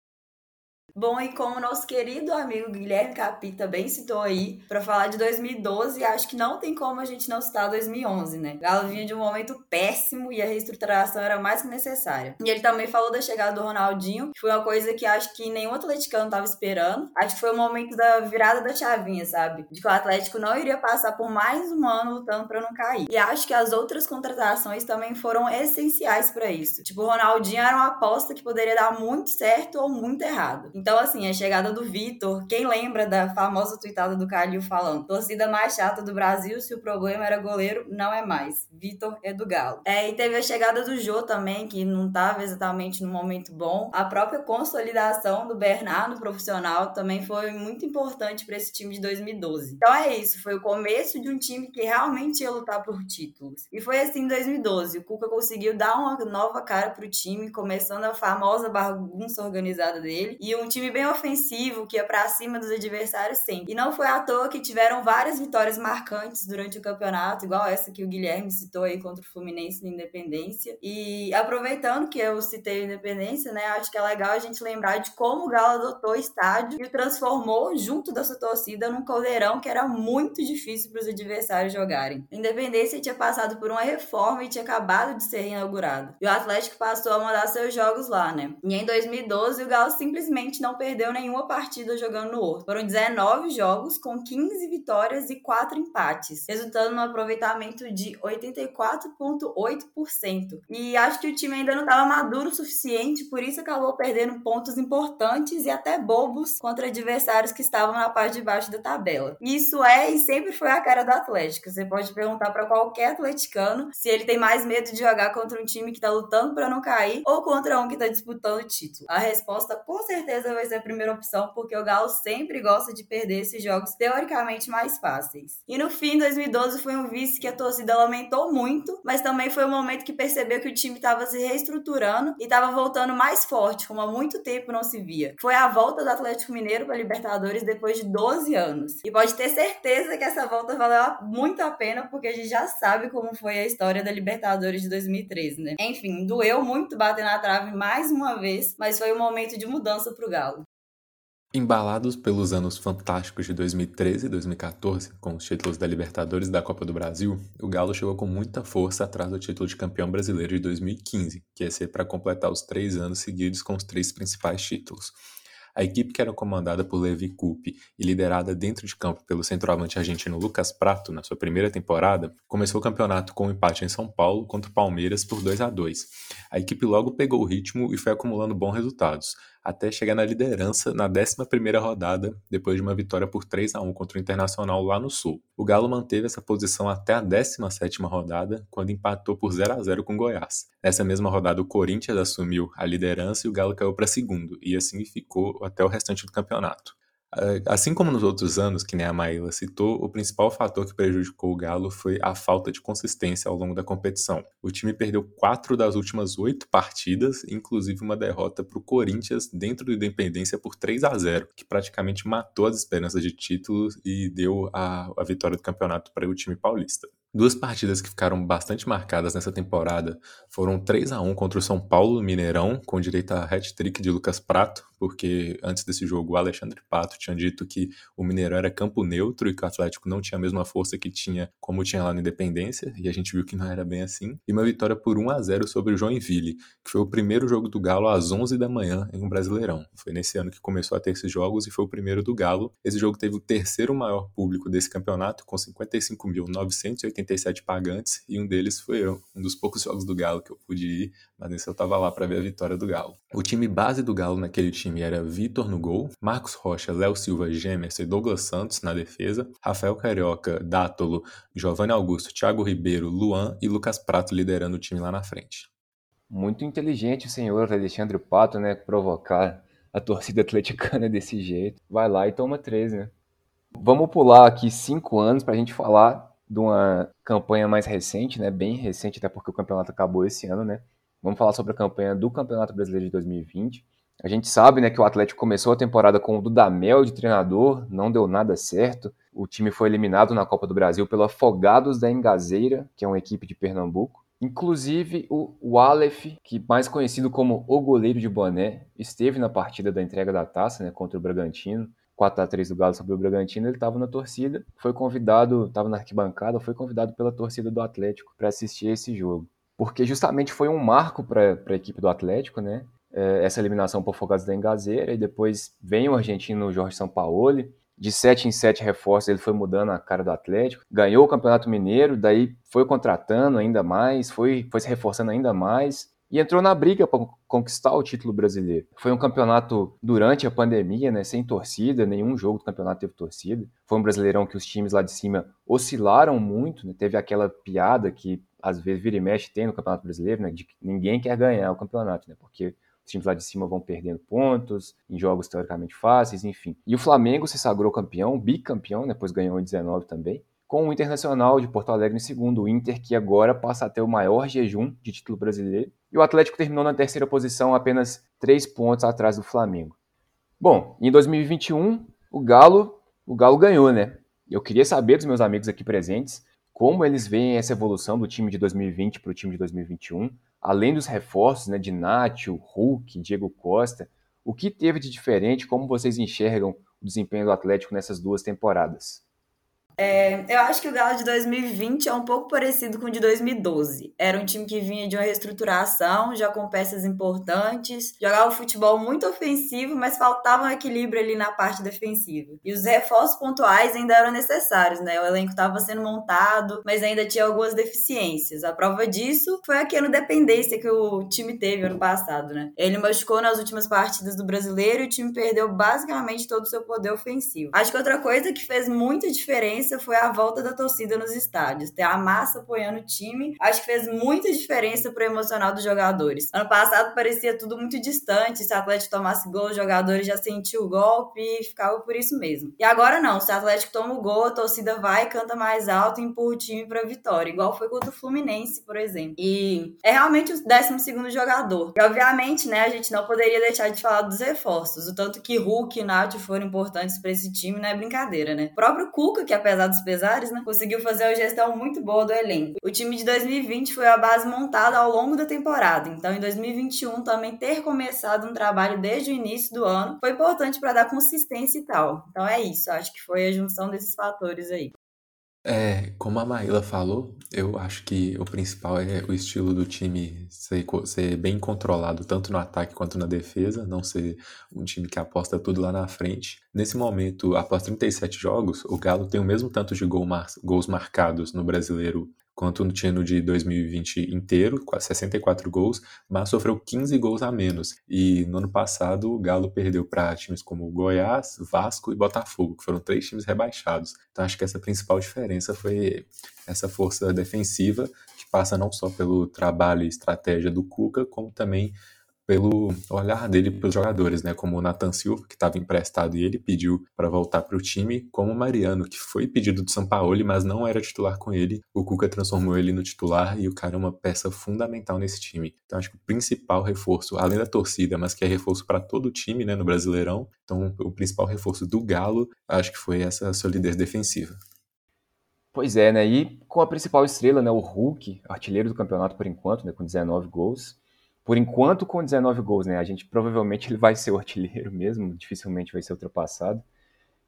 Bom, e como nosso querido amigo Guilherme Capi também citou aí, para falar de 2012, acho que não tem como a gente não citar 2011, né? Galo vinha de um momento péssimo e a reestruturação era mais que necessária. E ele também falou da chegada do Ronaldinho, que foi uma coisa que acho que nenhum atleticano estava esperando. Acho que foi o momento da virada da chavinha, sabe? De que o Atlético não iria passar por mais um ano lutando para não cair. E acho que as outras contratações também foram essenciais para isso. Tipo, o Ronaldinho era uma aposta que poderia dar muito certo ou muito errado. Então, assim, a chegada do Vitor, quem lembra da famosa tweetada do Calil falando: torcida mais chata do Brasil, se o problema era goleiro, não é mais. Vitor é do Galo. É, e teve a chegada do Jô também, que não estava exatamente no momento bom. A própria consolidação do Bernardo profissional também foi muito importante para esse time de 2012. Então é isso, foi o começo de um time que realmente ia lutar por títulos. E foi assim em 2012. O Cuca conseguiu dar uma nova cara pro time, começando a famosa bagunça organizada dele e um time bem ofensivo que ia para cima dos adversários sempre. E não foi à toa que tiveram várias vitórias marcantes durante o campeonato, igual essa que o Guilherme citou aí contra o Fluminense na Independência. E aproveitando que eu citei a Independência, né, acho que é legal a gente lembrar de como o Galo adotou o estádio e o transformou junto da sua torcida num caldeirão que era muito difícil para os adversários jogarem. A Independência tinha passado por uma reforma e tinha acabado de ser reinaugurado. E o Atlético passou a mandar seus jogos lá, né? E em 2012 o Galo simplesmente não perdeu nenhuma partida jogando no Horto. Foram 19 jogos com 15 vitórias e 4 empates, resultando no aproveitamento de 84,8%. E acho que o time ainda não estava maduro o suficiente, por isso acabou perdendo pontos importantes e até bobos contra adversários que estavam na parte de baixo da tabela. Isso é e sempre foi a cara do Atlético. Você pode perguntar para qualquer atleticano se ele tem mais medo de jogar contra um time que está lutando para não cair ou contra um que está disputando o título. A resposta com certeza vai ser a primeira opção, porque o Galo sempre gosta de perder esses jogos teoricamente mais fáceis. E no fim, 2012 foi um vice que a torcida lamentou muito, mas também foi um momento que percebeu que o time estava se reestruturando e estava voltando mais forte, como há muito tempo não se via. Foi a volta do Atlético Mineiro para a Libertadores depois de 12 anos. E pode ter certeza que essa volta valeu muito a pena, porque a gente já sabe como foi a história da Libertadores de 2013, né? Enfim, doeu muito bater na trave mais uma vez, mas foi um momento de mudança para o Embalados pelos anos fantásticos de 2013 e 2014, com os títulos da Libertadores e da Copa do Brasil, o Galo chegou com muita força atrás do título de campeão brasileiro de 2015, que ia ser para completar os três anos seguidos com os três principais títulos. A equipe que era comandada por Levi Coupe e liderada dentro de campo pelo centroavante argentino Lucas Prato na sua primeira temporada, começou o campeonato com um empate em São Paulo contra o Palmeiras por 2 a 2. A equipe logo pegou o ritmo e foi acumulando bons resultados, até chegar na liderança na 11ª rodada, depois de uma vitória por 3 a 1 contra o Internacional lá no Sul. O Galo manteve essa posição até a 17ª rodada, quando empatou por 0 a 0 com o Goiás. Nessa mesma rodada, o Corinthians assumiu a liderança e o Galo caiu para segundo, e assim ficou até o restante do campeonato. Assim como nos outros anos, que nem a Maíla citou, o principal fator que prejudicou o Galo foi a falta de consistência ao longo da competição. O time perdeu quatro das últimas oito partidas, inclusive uma derrota para o Corinthians dentro do Independência por 3 a 0 que praticamente matou as esperanças de título e deu a, a vitória do campeonato para o time paulista. Duas partidas que ficaram bastante marcadas nessa temporada foram 3 a 1 contra o São Paulo no Mineirão, com direito a hat-trick de Lucas Prato, porque antes desse jogo o Alexandre Pato tinha dito que o Mineirão era campo neutro e que o Atlético não tinha a mesma força que tinha como tinha lá na Independência, e a gente viu que não era bem assim. E uma vitória por 1 a 0 sobre o Joinville, que foi o primeiro jogo do Galo às 11 da manhã em um Brasileirão. Foi nesse ano que começou a ter esses jogos e foi o primeiro do Galo. Esse jogo teve o terceiro maior público desse campeonato, com 55.980 87 pagantes e um deles foi eu, um dos poucos jogos do Galo que eu pude ir, mas nesse eu tava lá para ver a vitória do Galo. O time base do Galo naquele time era Vitor no gol, Marcos Rocha, Léo Silva, Gemerson e Douglas Santos na defesa, Rafael Carioca, Dátolo, Giovanni Augusto, Thiago Ribeiro, Luan e Lucas Prato liderando o time lá na frente. Muito inteligente o senhor Alexandre Pato, né, provocar a torcida atleticana desse jeito. Vai lá e toma três, né? Vamos pular aqui cinco anos para a gente falar de uma campanha mais recente, né, bem recente, até porque o campeonato acabou esse ano, né? Vamos falar sobre a campanha do Campeonato Brasileiro de 2020. A gente sabe, né, que o Atlético começou a temporada com o Dudamel de treinador, não deu nada certo. O time foi eliminado na Copa do Brasil pelo Afogados da Engazeira, que é uma equipe de Pernambuco. Inclusive, o, Aleph, que mais conhecido como o goleiro de boné, esteve na partida da entrega da taça né, contra o Bragantino. 4 a 3 do Galo sobre o Bragantino, ele estava na torcida, foi convidado, estava na arquibancada, foi convidado pela torcida do Atlético para assistir esse jogo. Porque justamente foi um marco para a equipe do Atlético, né? É, essa eliminação por Fogados da Engazeira, e depois vem o argentino Jorge Sampaoli, de 7 em 7 reforços, ele foi mudando a cara do Atlético, ganhou o Campeonato Mineiro, daí foi contratando ainda mais, foi, foi se reforçando ainda mais, e entrou na briga para conquistar o título brasileiro. Foi um campeonato durante a pandemia, né, sem torcida, nenhum jogo do campeonato teve torcida. Foi um brasileirão que os times lá de cima oscilaram muito, né, teve aquela piada que às vezes vira e mexe tem no Campeonato Brasileiro, né, de que ninguém quer ganhar o campeonato, né, porque os times lá de cima vão perdendo pontos em jogos teoricamente fáceis, enfim. E o Flamengo se sagrou campeão, bicampeão, depois ganhou em 19 também com o Internacional de Porto Alegre em segundo, o Inter que agora passa a ter o maior jejum de título brasileiro, e o Atlético terminou na terceira posição, apenas três pontos atrás do Flamengo. Bom, em 2021, o Galo, o Galo ganhou, né? Eu queria saber dos meus amigos aqui presentes como eles veem essa evolução do time de 2020 para o time de 2021, além dos reforços, né, de Nacho, Hulk, Diego Costa, o que teve de diferente, como vocês enxergam o desempenho do Atlético nessas duas temporadas? É, eu acho que o Galo de 2020 é um pouco parecido com o de 2012. Era um time que vinha de uma reestruturação, já com peças importantes, jogava futebol muito ofensivo, mas faltava um equilíbrio ali na parte defensiva. E os reforços pontuais ainda eram necessários, né? O elenco estava sendo montado, mas ainda tinha algumas deficiências. A prova disso foi aquela dependência que o time teve ano passado, né? Ele machucou nas últimas partidas do brasileiro e o time perdeu basicamente todo o seu poder ofensivo. Acho que outra coisa que fez muita diferença diferença foi a volta da torcida nos estádios, ter a massa apoiando o time. Acho que fez muita diferença pro emocional dos jogadores. Ano passado parecia tudo muito distante, se o Atlético tomasse gol, os jogadores já sentiam o golpe e ficava por isso mesmo. E agora não, se o Atlético toma o gol, a torcida vai, canta mais alto e empurra o time pra vitória, igual foi contra o Fluminense, por exemplo. E é realmente o 12 jogador. E obviamente, né, a gente não poderia deixar de falar dos reforços. O tanto que Hulk e Nath foram importantes para esse time não é brincadeira, né? O próprio Cuca, que apesar apesar dos pesares, né, conseguiu fazer uma gestão muito boa do elenco. O time de 2020 foi a base montada ao longo da temporada, então em 2021 também ter começado um trabalho desde o início do ano foi importante para dar consistência e tal. Então é isso, acho que foi a junção desses fatores aí. É, como a Maíla falou, eu acho que o principal é o estilo do time ser, ser, bem controlado, tanto no ataque quanto na defesa, não ser um time que aposta tudo lá na frente. Nesse momento, após 37 jogos, o Galo tem o mesmo tanto de gol mar, gols marcados no brasileiro quanto no ano de 2020 inteiro, com 64 gols, mas sofreu 15 gols a menos. E no ano passado o Galo perdeu para times como Goiás, Vasco e Botafogo, que foram três times rebaixados. Então acho que essa principal diferença foi essa força defensiva, que passa não só pelo trabalho e estratégia do Cuca, como também pelo olhar dele para os jogadores, né? Como o Nathan Silva, que estava emprestado e ele pediu para voltar para o time, como o Mariano, que foi pedido do São Paulo, mas não era titular com ele. O Cuca transformou ele no titular e o cara é uma peça fundamental nesse time. Então acho que o principal reforço, além da torcida, mas que é reforço para todo o time, né, no Brasileirão. Então o principal reforço do Galo, acho que foi essa solidez defensiva. Pois é, né? E com a principal estrela, né, o Hulk, artilheiro do campeonato por enquanto, né, com 19 gols por enquanto com 19 gols, né? A gente provavelmente ele vai ser o artilheiro mesmo, dificilmente vai ser ultrapassado.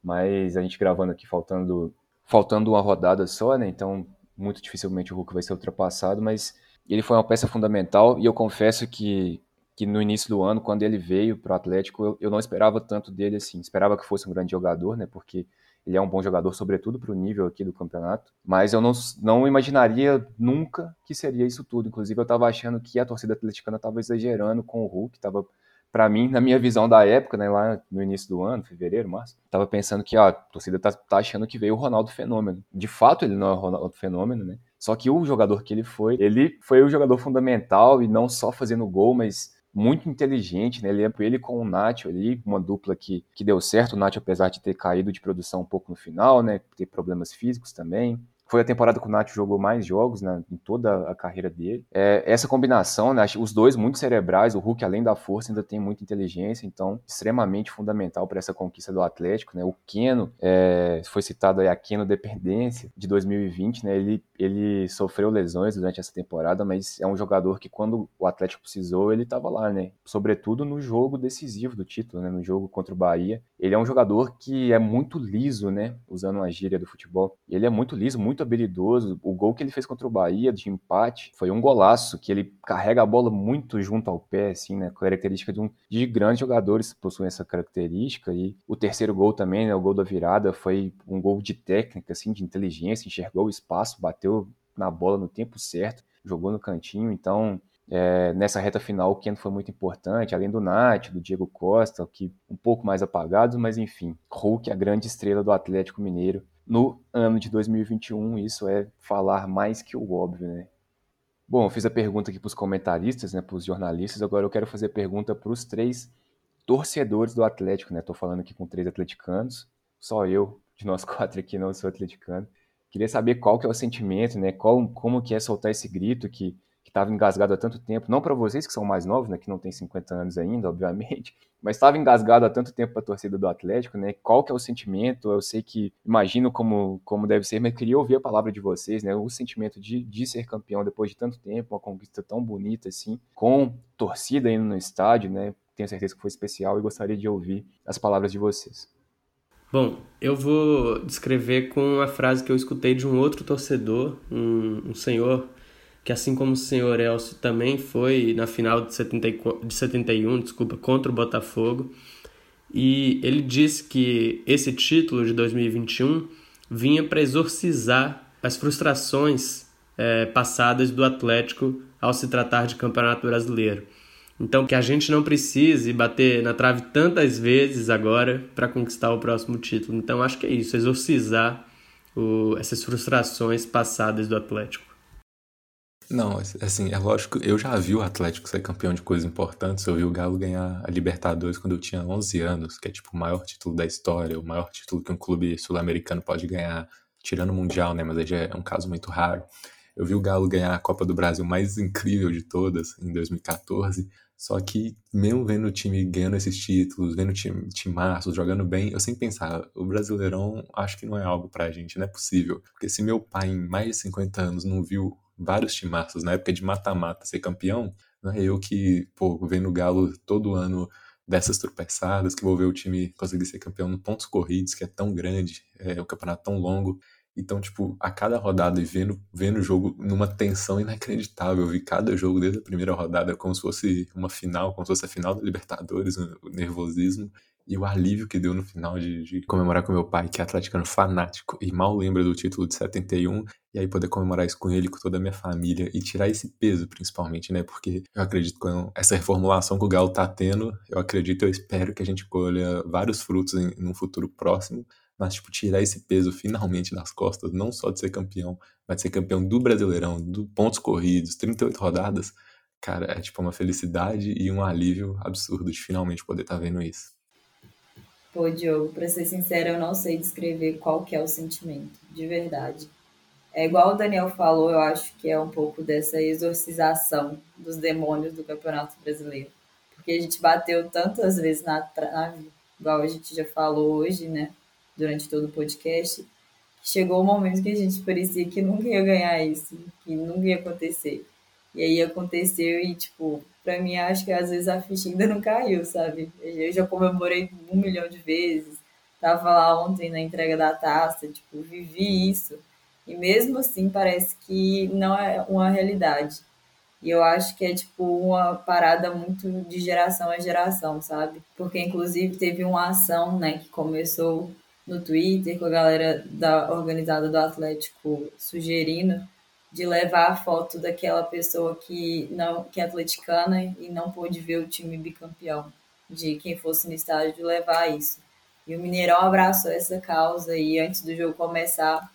Mas a gente gravando aqui faltando faltando uma rodada só, né? Então, muito dificilmente o Hulk vai ser ultrapassado, mas ele foi uma peça fundamental e eu confesso que que no início do ano, quando ele veio para o Atlético, eu, eu não esperava tanto dele assim. Esperava que fosse um grande jogador, né? Porque ele é um bom jogador, sobretudo para o nível aqui do campeonato. Mas eu não, não imaginaria nunca que seria isso tudo. Inclusive, eu estava achando que a torcida atleticana estava exagerando com o Hulk. Tava, para mim, na minha visão da época, né, lá no início do ano, fevereiro, março, estava pensando que ó, a torcida tá, tá achando que veio o Ronaldo Fenômeno. De fato, ele não é o Ronaldo Fenômeno, né? Só que o jogador que ele foi, ele foi o jogador fundamental e não só fazendo gol, mas muito inteligente, né? Ele, ele com o Nacho ali, uma dupla que, que deu certo. O Nacho, apesar de ter caído de produção um pouco no final, né? Ter problemas físicos também. Foi a temporada que o Nath jogou mais jogos né, em toda a carreira dele. É, essa combinação, né, os dois muito cerebrais, o Hulk, além da força, ainda tem muita inteligência, então extremamente fundamental para essa conquista do Atlético. Né? O Keno, é, foi citado aí a Keno Dependência de 2020, né? ele, ele sofreu lesões durante essa temporada, mas é um jogador que quando o Atlético precisou, ele estava lá, né? sobretudo no jogo decisivo do título, né? no jogo contra o Bahia. Ele é um jogador que é muito liso, né? usando uma gíria do futebol. Ele é muito liso, muito muito habilidoso. O gol que ele fez contra o Bahia de empate foi um golaço, que ele carrega a bola muito junto ao pé, assim, né? Característica de um de grandes jogadores que possuem essa característica. E o terceiro gol também, né? O gol da virada foi um gol de técnica, assim, de inteligência, enxergou o espaço, bateu na bola no tempo certo, jogou no cantinho. Então, é, nessa reta final, o Keno foi muito importante, além do Nath, do Diego Costa, que um pouco mais apagados, mas enfim, Hulk, a grande estrela do Atlético Mineiro, no ano de 2021. Isso é falar mais que o óbvio, né? Bom, eu fiz a pergunta aqui para os comentaristas, né, para os jornalistas. Agora eu quero fazer a pergunta para os três torcedores do Atlético, né? Estou falando aqui com três atleticanos. Só eu, de nós quatro aqui, não sou atleticano. Queria saber qual que é o sentimento, né? Qual, como que é soltar esse grito que estava engasgado há tanto tempo, não para vocês que são mais novos, né, que não tem 50 anos ainda, obviamente, mas estava engasgado há tanto tempo para a torcida do Atlético, né? Qual que é o sentimento? Eu sei que imagino como, como deve ser, mas queria ouvir a palavra de vocês, né? O sentimento de, de ser campeão depois de tanto tempo, uma conquista tão bonita assim, com torcida indo no estádio, né? Tenho certeza que foi especial e gostaria de ouvir as palavras de vocês. Bom, eu vou descrever com a frase que eu escutei de um outro torcedor, um, um senhor que assim como o senhor Elcio também foi na final de, 70, de 71, desculpa, contra o Botafogo. E ele disse que esse título de 2021 vinha para exorcizar as frustrações é, passadas do Atlético ao se tratar de Campeonato Brasileiro. Então, que a gente não precise bater na trave tantas vezes agora para conquistar o próximo título. Então, acho que é isso, exorcizar o, essas frustrações passadas do Atlético. Não, assim, é lógico, eu já vi o Atlético ser campeão de coisas importantes. Eu vi o Galo ganhar a Libertadores quando eu tinha 11 anos, que é tipo o maior título da história, o maior título que um clube sul-americano pode ganhar, tirando o Mundial, né? Mas aí já é um caso muito raro. Eu vi o Galo ganhar a Copa do Brasil mais incrível de todas, em 2014. Só que, mesmo vendo o time ganhando esses títulos, vendo o time, março, jogando bem, eu sempre pensava, o Brasileirão acho que não é algo pra gente, não é possível. Porque se meu pai, em mais de 50 anos, não viu vários timaços na época de mata-mata ser campeão, é Eu que, pô, vendo o Galo todo ano dessas tropeçadas, que vou ver o time conseguir ser campeão no pontos corridos, que é tão grande, é o campeonato tão longo. Então, tipo, a cada rodada e vendo, vendo o jogo numa tensão inacreditável, eu vi cada jogo desde a primeira rodada como se fosse uma final, como se fosse a final da Libertadores, o nervosismo e o alívio que deu no final de, de, comemorar com meu pai, que é atleticano fanático e mal lembra do título de 71, e aí poder comemorar isso com ele, com toda a minha família e tirar esse peso, principalmente, né? Porque eu acredito que essa reformulação que o Galo tá tendo, eu acredito, eu espero que a gente colha vários frutos em, em um futuro próximo, mas, tipo, tirar esse peso finalmente das costas, não só de ser campeão, mas de ser campeão do Brasileirão, do pontos corridos, 38 rodadas, cara, é tipo uma felicidade e um alívio absurdo de finalmente poder estar tá vendo isso. Pô, Diogo, pra ser sincera, eu não sei descrever qual que é o sentimento, de verdade. É igual o Daniel falou, eu acho que é um pouco dessa exorcização dos demônios do Campeonato Brasileiro. Porque a gente bateu tantas vezes na trave, igual a gente já falou hoje, né, durante todo o podcast, chegou o um momento que a gente parecia que nunca ia ganhar isso, que nunca ia acontecer. E aí aconteceu e, tipo, pra mim acho que às vezes a ficha ainda não caiu, sabe? Eu já comemorei um milhão de vezes, tava lá ontem na entrega da taça, tipo, vivi isso. E mesmo assim parece que não é uma realidade. E eu acho que é tipo uma parada muito de geração a geração, sabe? Porque inclusive teve uma ação, né, que começou no Twitter com a galera da organizada do Atlético sugerindo de levar a foto daquela pessoa que não que é atleticana e não pôde ver o time bicampeão, de quem fosse no estádio levar isso. E o Mineirão abraçou essa causa e antes do jogo começar,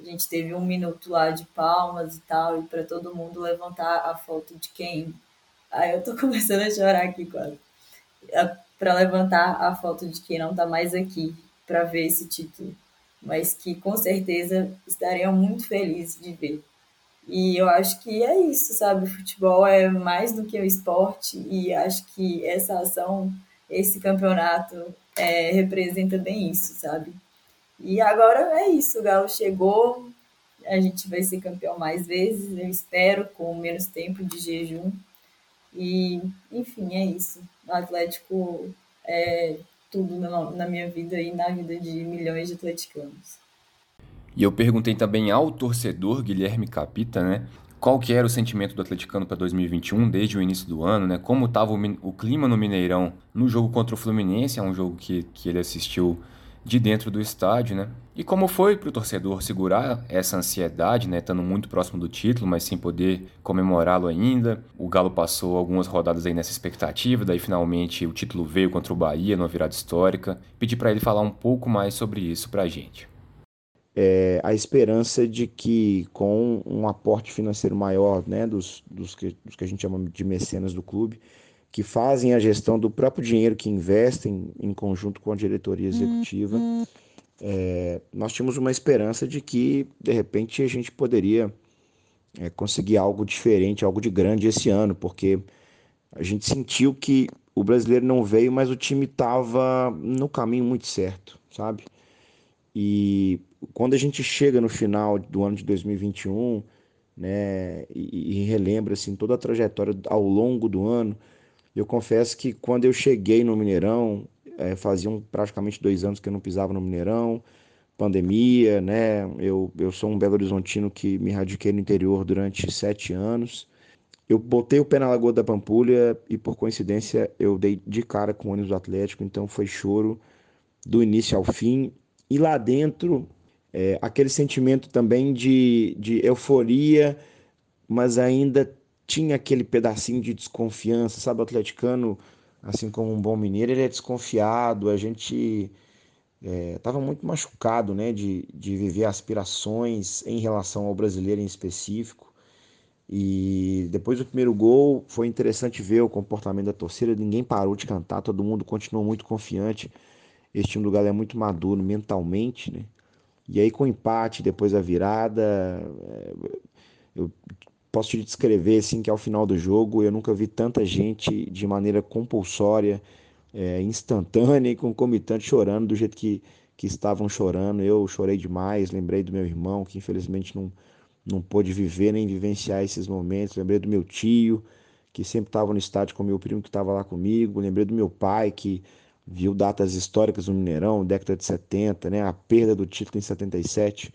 a gente teve um minuto lá de palmas e tal, e para todo mundo levantar a foto de quem. Aí eu tô começando a chorar aqui quase. Para levantar a foto de quem não tá mais aqui para ver esse título. mas que com certeza estariam muito felizes de ver. E eu acho que é isso, sabe? O futebol é mais do que o esporte e acho que essa ação, esse campeonato é, representa bem isso, sabe? E agora é isso, o Galo chegou, a gente vai ser campeão mais vezes, eu espero, com menos tempo de jejum. E, enfim, é isso. O Atlético é tudo na, na minha vida e na vida de milhões de atleticanos. E eu perguntei também ao torcedor Guilherme Capita, né? Qual que era o sentimento do atleticano para 2021 desde o início do ano, né? Como estava o, o, clima no Mineirão no jogo contra o Fluminense, é um jogo que, que ele assistiu de dentro do estádio, né? E como foi para o torcedor segurar essa ansiedade, né? Estando muito próximo do título, mas sem poder comemorá-lo ainda. O Galo passou algumas rodadas aí nessa expectativa, daí finalmente o título veio contra o Bahia numa virada histórica. Pedi para ele falar um pouco mais sobre isso para a gente é, a esperança de que com um aporte financeiro maior né, dos, dos, que, dos que a gente chama de mecenas do clube, que fazem a gestão do próprio dinheiro que investem em conjunto com a diretoria executiva, é, nós tínhamos uma esperança de que, de repente, a gente poderia é, conseguir algo diferente, algo de grande esse ano, porque a gente sentiu que o brasileiro não veio, mas o time estava no caminho muito certo, sabe? E quando a gente chega no final do ano de 2021, né, e, e relembra assim toda a trajetória ao longo do ano, eu confesso que quando eu cheguei no Mineirão, é, faziam praticamente dois anos que eu não pisava no Mineirão, pandemia, né? Eu, eu sou um Belo Horizontino que me radiquei no interior durante sete anos. Eu botei o pé na Lagoa da Pampulha e, por coincidência, eu dei de cara com o ônibus Atlético, então foi choro do início ao fim. E lá dentro, é, aquele sentimento também de, de euforia, mas ainda tinha aquele pedacinho de desconfiança, sabe? O atleticano, assim como um bom mineiro, ele é desconfiado, a gente estava é, muito machucado né, de, de viver aspirações em relação ao brasileiro em específico. E depois do primeiro gol, foi interessante ver o comportamento da torcida, ninguém parou de cantar, todo mundo continuou muito confiante. Esse time do Galo é muito maduro mentalmente, né? E aí com o empate, depois a virada, é, eu posso te descrever assim que ao final do jogo eu nunca vi tanta gente de maneira compulsória, é, instantânea e concomitante chorando do jeito que, que estavam chorando. Eu chorei demais, lembrei do meu irmão que infelizmente não, não pôde viver nem vivenciar esses momentos. Lembrei do meu tio que sempre estava no estádio com meu primo que estava lá comigo. Lembrei do meu pai que viu datas históricas no Mineirão, década de 70, né, a perda do título em 77,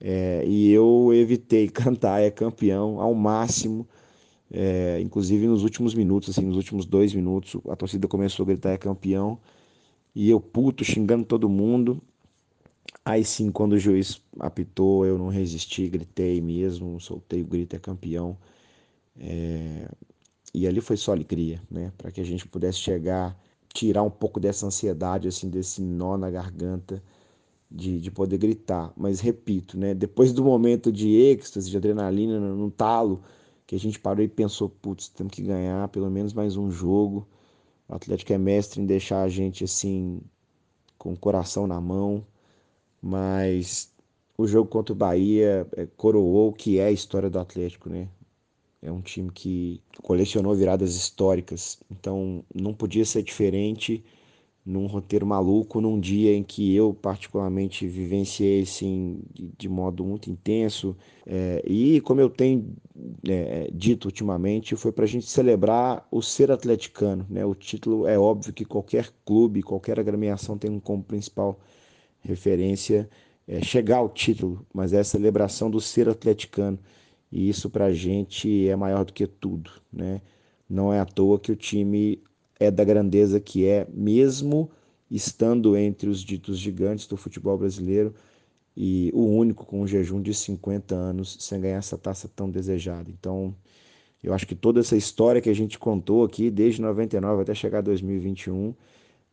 é, e eu evitei cantar é campeão ao máximo, é, inclusive nos últimos minutos, assim, nos últimos dois minutos, a torcida começou a gritar é campeão, e eu puto, xingando todo mundo, aí sim, quando o juiz apitou, eu não resisti, gritei mesmo, soltei o grito é campeão, é, e ali foi só alegria, né, para que a gente pudesse chegar tirar um pouco dessa ansiedade, assim, desse nó na garganta de, de poder gritar. Mas repito, né? Depois do momento de êxtase, de adrenalina no talo, que a gente parou e pensou, putz, temos que ganhar pelo menos mais um jogo. O Atlético é mestre em deixar a gente assim com o coração na mão, mas o jogo contra o Bahia é, coroou o que é a história do Atlético, né? É um time que colecionou viradas históricas, então não podia ser diferente num roteiro maluco, num dia em que eu particularmente vivenciei assim, de, modo muito intenso. É, e como eu tenho é, dito ultimamente, foi para a gente celebrar o ser atleticano. Né? O título é óbvio que qualquer clube, qualquer agremiação tem como principal referência é, chegar ao título, mas é a celebração do ser atleticano. E isso para a gente é maior do que tudo, né? Não é à toa que o time é da grandeza que é, mesmo estando entre os ditos gigantes do futebol brasileiro e o único com um jejum de 50 anos sem ganhar essa taça tão desejada. Então, eu acho que toda essa história que a gente contou aqui, desde 99 até chegar a 2021,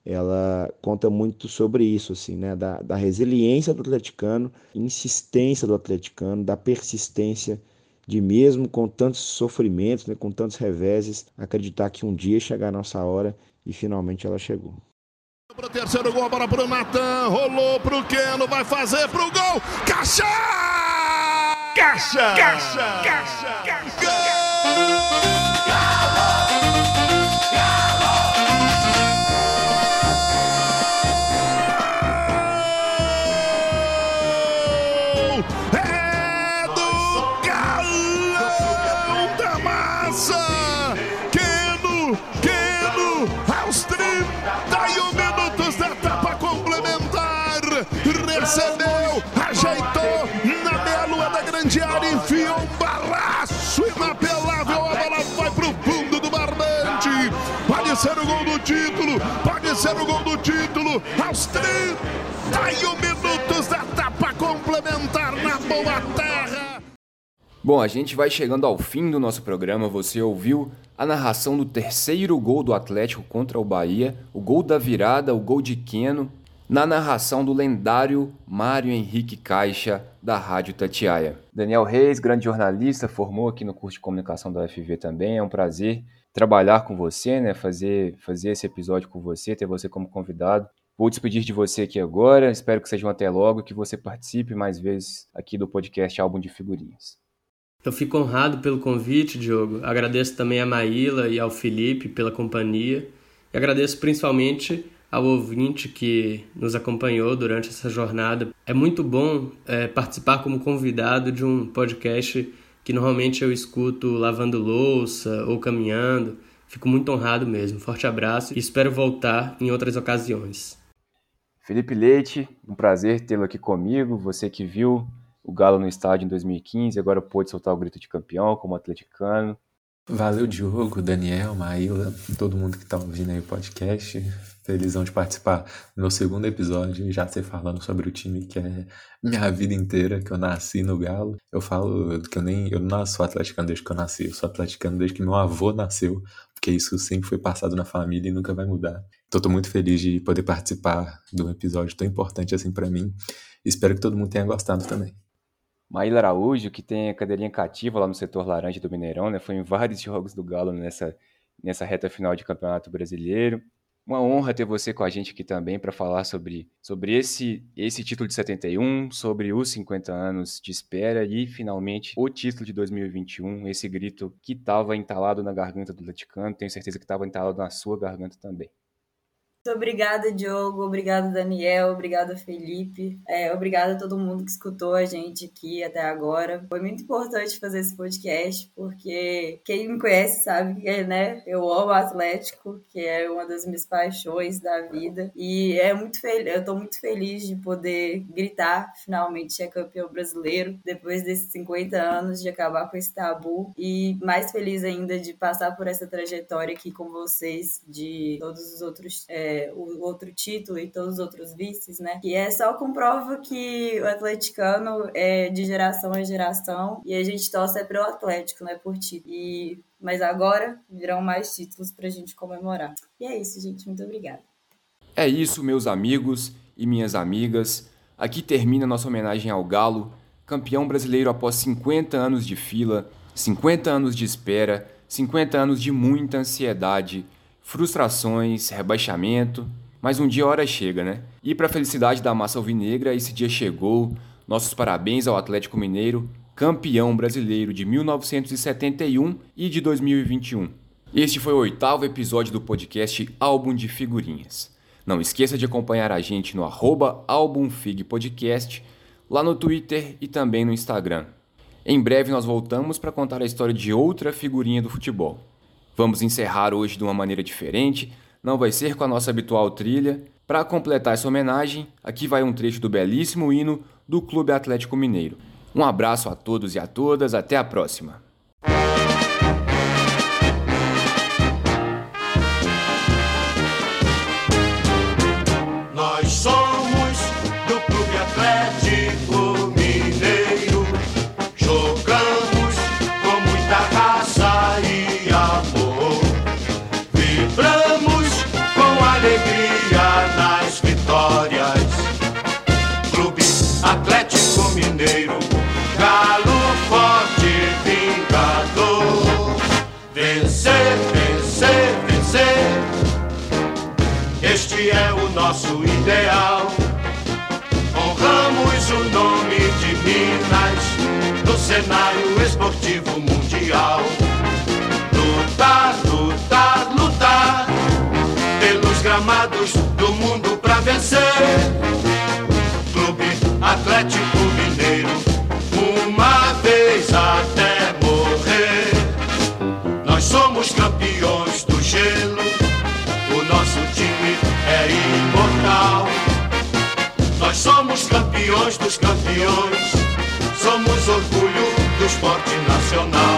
ela conta muito sobre isso, assim, né? Da, da resiliência do atleticano, insistência do atleticano, da persistência de mesmo com tantos sofrimentos, né, com tantos reveses, acreditar que um dia chegar a nossa hora e finalmente ela chegou. Pro terceiro gol, bola pro Natan, rolou pro Keno, vai fazer pro gol, caixa! Caixa! Caixa! Caixa! Gol! Massa! Keno, Keno, aos 31 minutos da etapa complementar, recebeu, ajeitou na meia lua da grande área, enfiou um balaço inapelável, a bola vai pro fundo do barbante. Pode ser o gol do título, pode ser o gol do título, aos 31 minutos da etapa complementar na boa terra. Bom, a gente vai chegando ao fim do nosso programa. Você ouviu a narração do terceiro gol do Atlético contra o Bahia, o gol da virada, o gol de Queno, na narração do lendário Mário Henrique Caixa, da Rádio Tatiaia. Daniel Reis, grande jornalista, formou aqui no curso de comunicação da UFV também. É um prazer trabalhar com você, né? Fazer, fazer esse episódio com você, ter você como convidado. Vou despedir de você aqui agora. Espero que sejam até logo e que você participe mais vezes aqui do podcast Álbum de Figurinhas. Eu fico honrado pelo convite, Diogo. Agradeço também a Maíla e ao Felipe pela companhia. E agradeço principalmente ao ouvinte que nos acompanhou durante essa jornada. É muito bom é, participar como convidado de um podcast que normalmente eu escuto lavando louça ou caminhando. Fico muito honrado mesmo. Forte abraço e espero voltar em outras ocasiões. Felipe Leite, um prazer tê-lo aqui comigo. Você que viu o Galo no estádio em 2015, agora pôde soltar o grito de campeão como atleticano. Valeu, Diogo, Daniel, Maíla, todo mundo que tá ouvindo aí o podcast. Felizão de participar do meu segundo episódio e já ser falando sobre o time que é minha vida inteira, que eu nasci no Galo. Eu falo que eu nem eu não sou atleticano desde que eu nasci, eu sou atleticano desde que meu avô nasceu, porque isso sempre foi passado na família e nunca vai mudar. Então tô muito feliz de poder participar de um episódio tão importante assim para mim. Espero que todo mundo tenha gostado também. Maíla Araújo, que tem a cadeirinha cativa lá no setor laranja do Mineirão, né? Foi em vários jogos do Galo nessa, nessa reta final de Campeonato Brasileiro. Uma honra ter você com a gente aqui também para falar sobre, sobre esse, esse título de 71, sobre os 50 anos de espera e, finalmente, o título de 2021, esse grito que estava entalado na garganta do Atleticano, tenho certeza que estava entalado na sua garganta também. Muito obrigada, Diogo. Obrigada, Daniel. Obrigada, Felipe. É, obrigada a todo mundo que escutou a gente aqui até agora. Foi muito importante fazer esse podcast, porque quem me conhece sabe que né, eu amo Atlético, que é uma das minhas paixões da vida. E é muito eu estou muito feliz de poder gritar finalmente ser campeão brasileiro, depois desses 50 anos de acabar com esse tabu. E mais feliz ainda de passar por essa trajetória aqui com vocês, de todos os outros. É, o outro título e todos os outros vices, né? E é só comprova que o atleticano é de geração em geração e a gente torce é pro Atlético, não é por título. E mas agora virão mais títulos pra gente comemorar. E é isso, gente. Muito obrigada. É isso, meus amigos e minhas amigas. Aqui termina nossa homenagem ao Galo, campeão brasileiro após 50 anos de fila, 50 anos de espera, 50 anos de muita ansiedade, frustrações, rebaixamento, mas um dia a hora chega, né? E para a felicidade da massa alvinegra, esse dia chegou. Nossos parabéns ao Atlético Mineiro, campeão brasileiro de 1971 e de 2021. Este foi o oitavo episódio do podcast Álbum de Figurinhas. Não esqueça de acompanhar a gente no arroba Podcast, lá no Twitter e também no Instagram. Em breve nós voltamos para contar a história de outra figurinha do futebol. Vamos encerrar hoje de uma maneira diferente, não vai ser com a nossa habitual trilha. Para completar essa homenagem, aqui vai um trecho do belíssimo hino do Clube Atlético Mineiro. Um abraço a todos e a todas, até a próxima! Nosso ideal. Honramos o nome de Minas no cenário esportivo mundial. Lutar, lutar, lutar pelos gramados do mundo pra vencer. Clube Atlético Somos campeões dos campeões, somos orgulho do esporte nacional.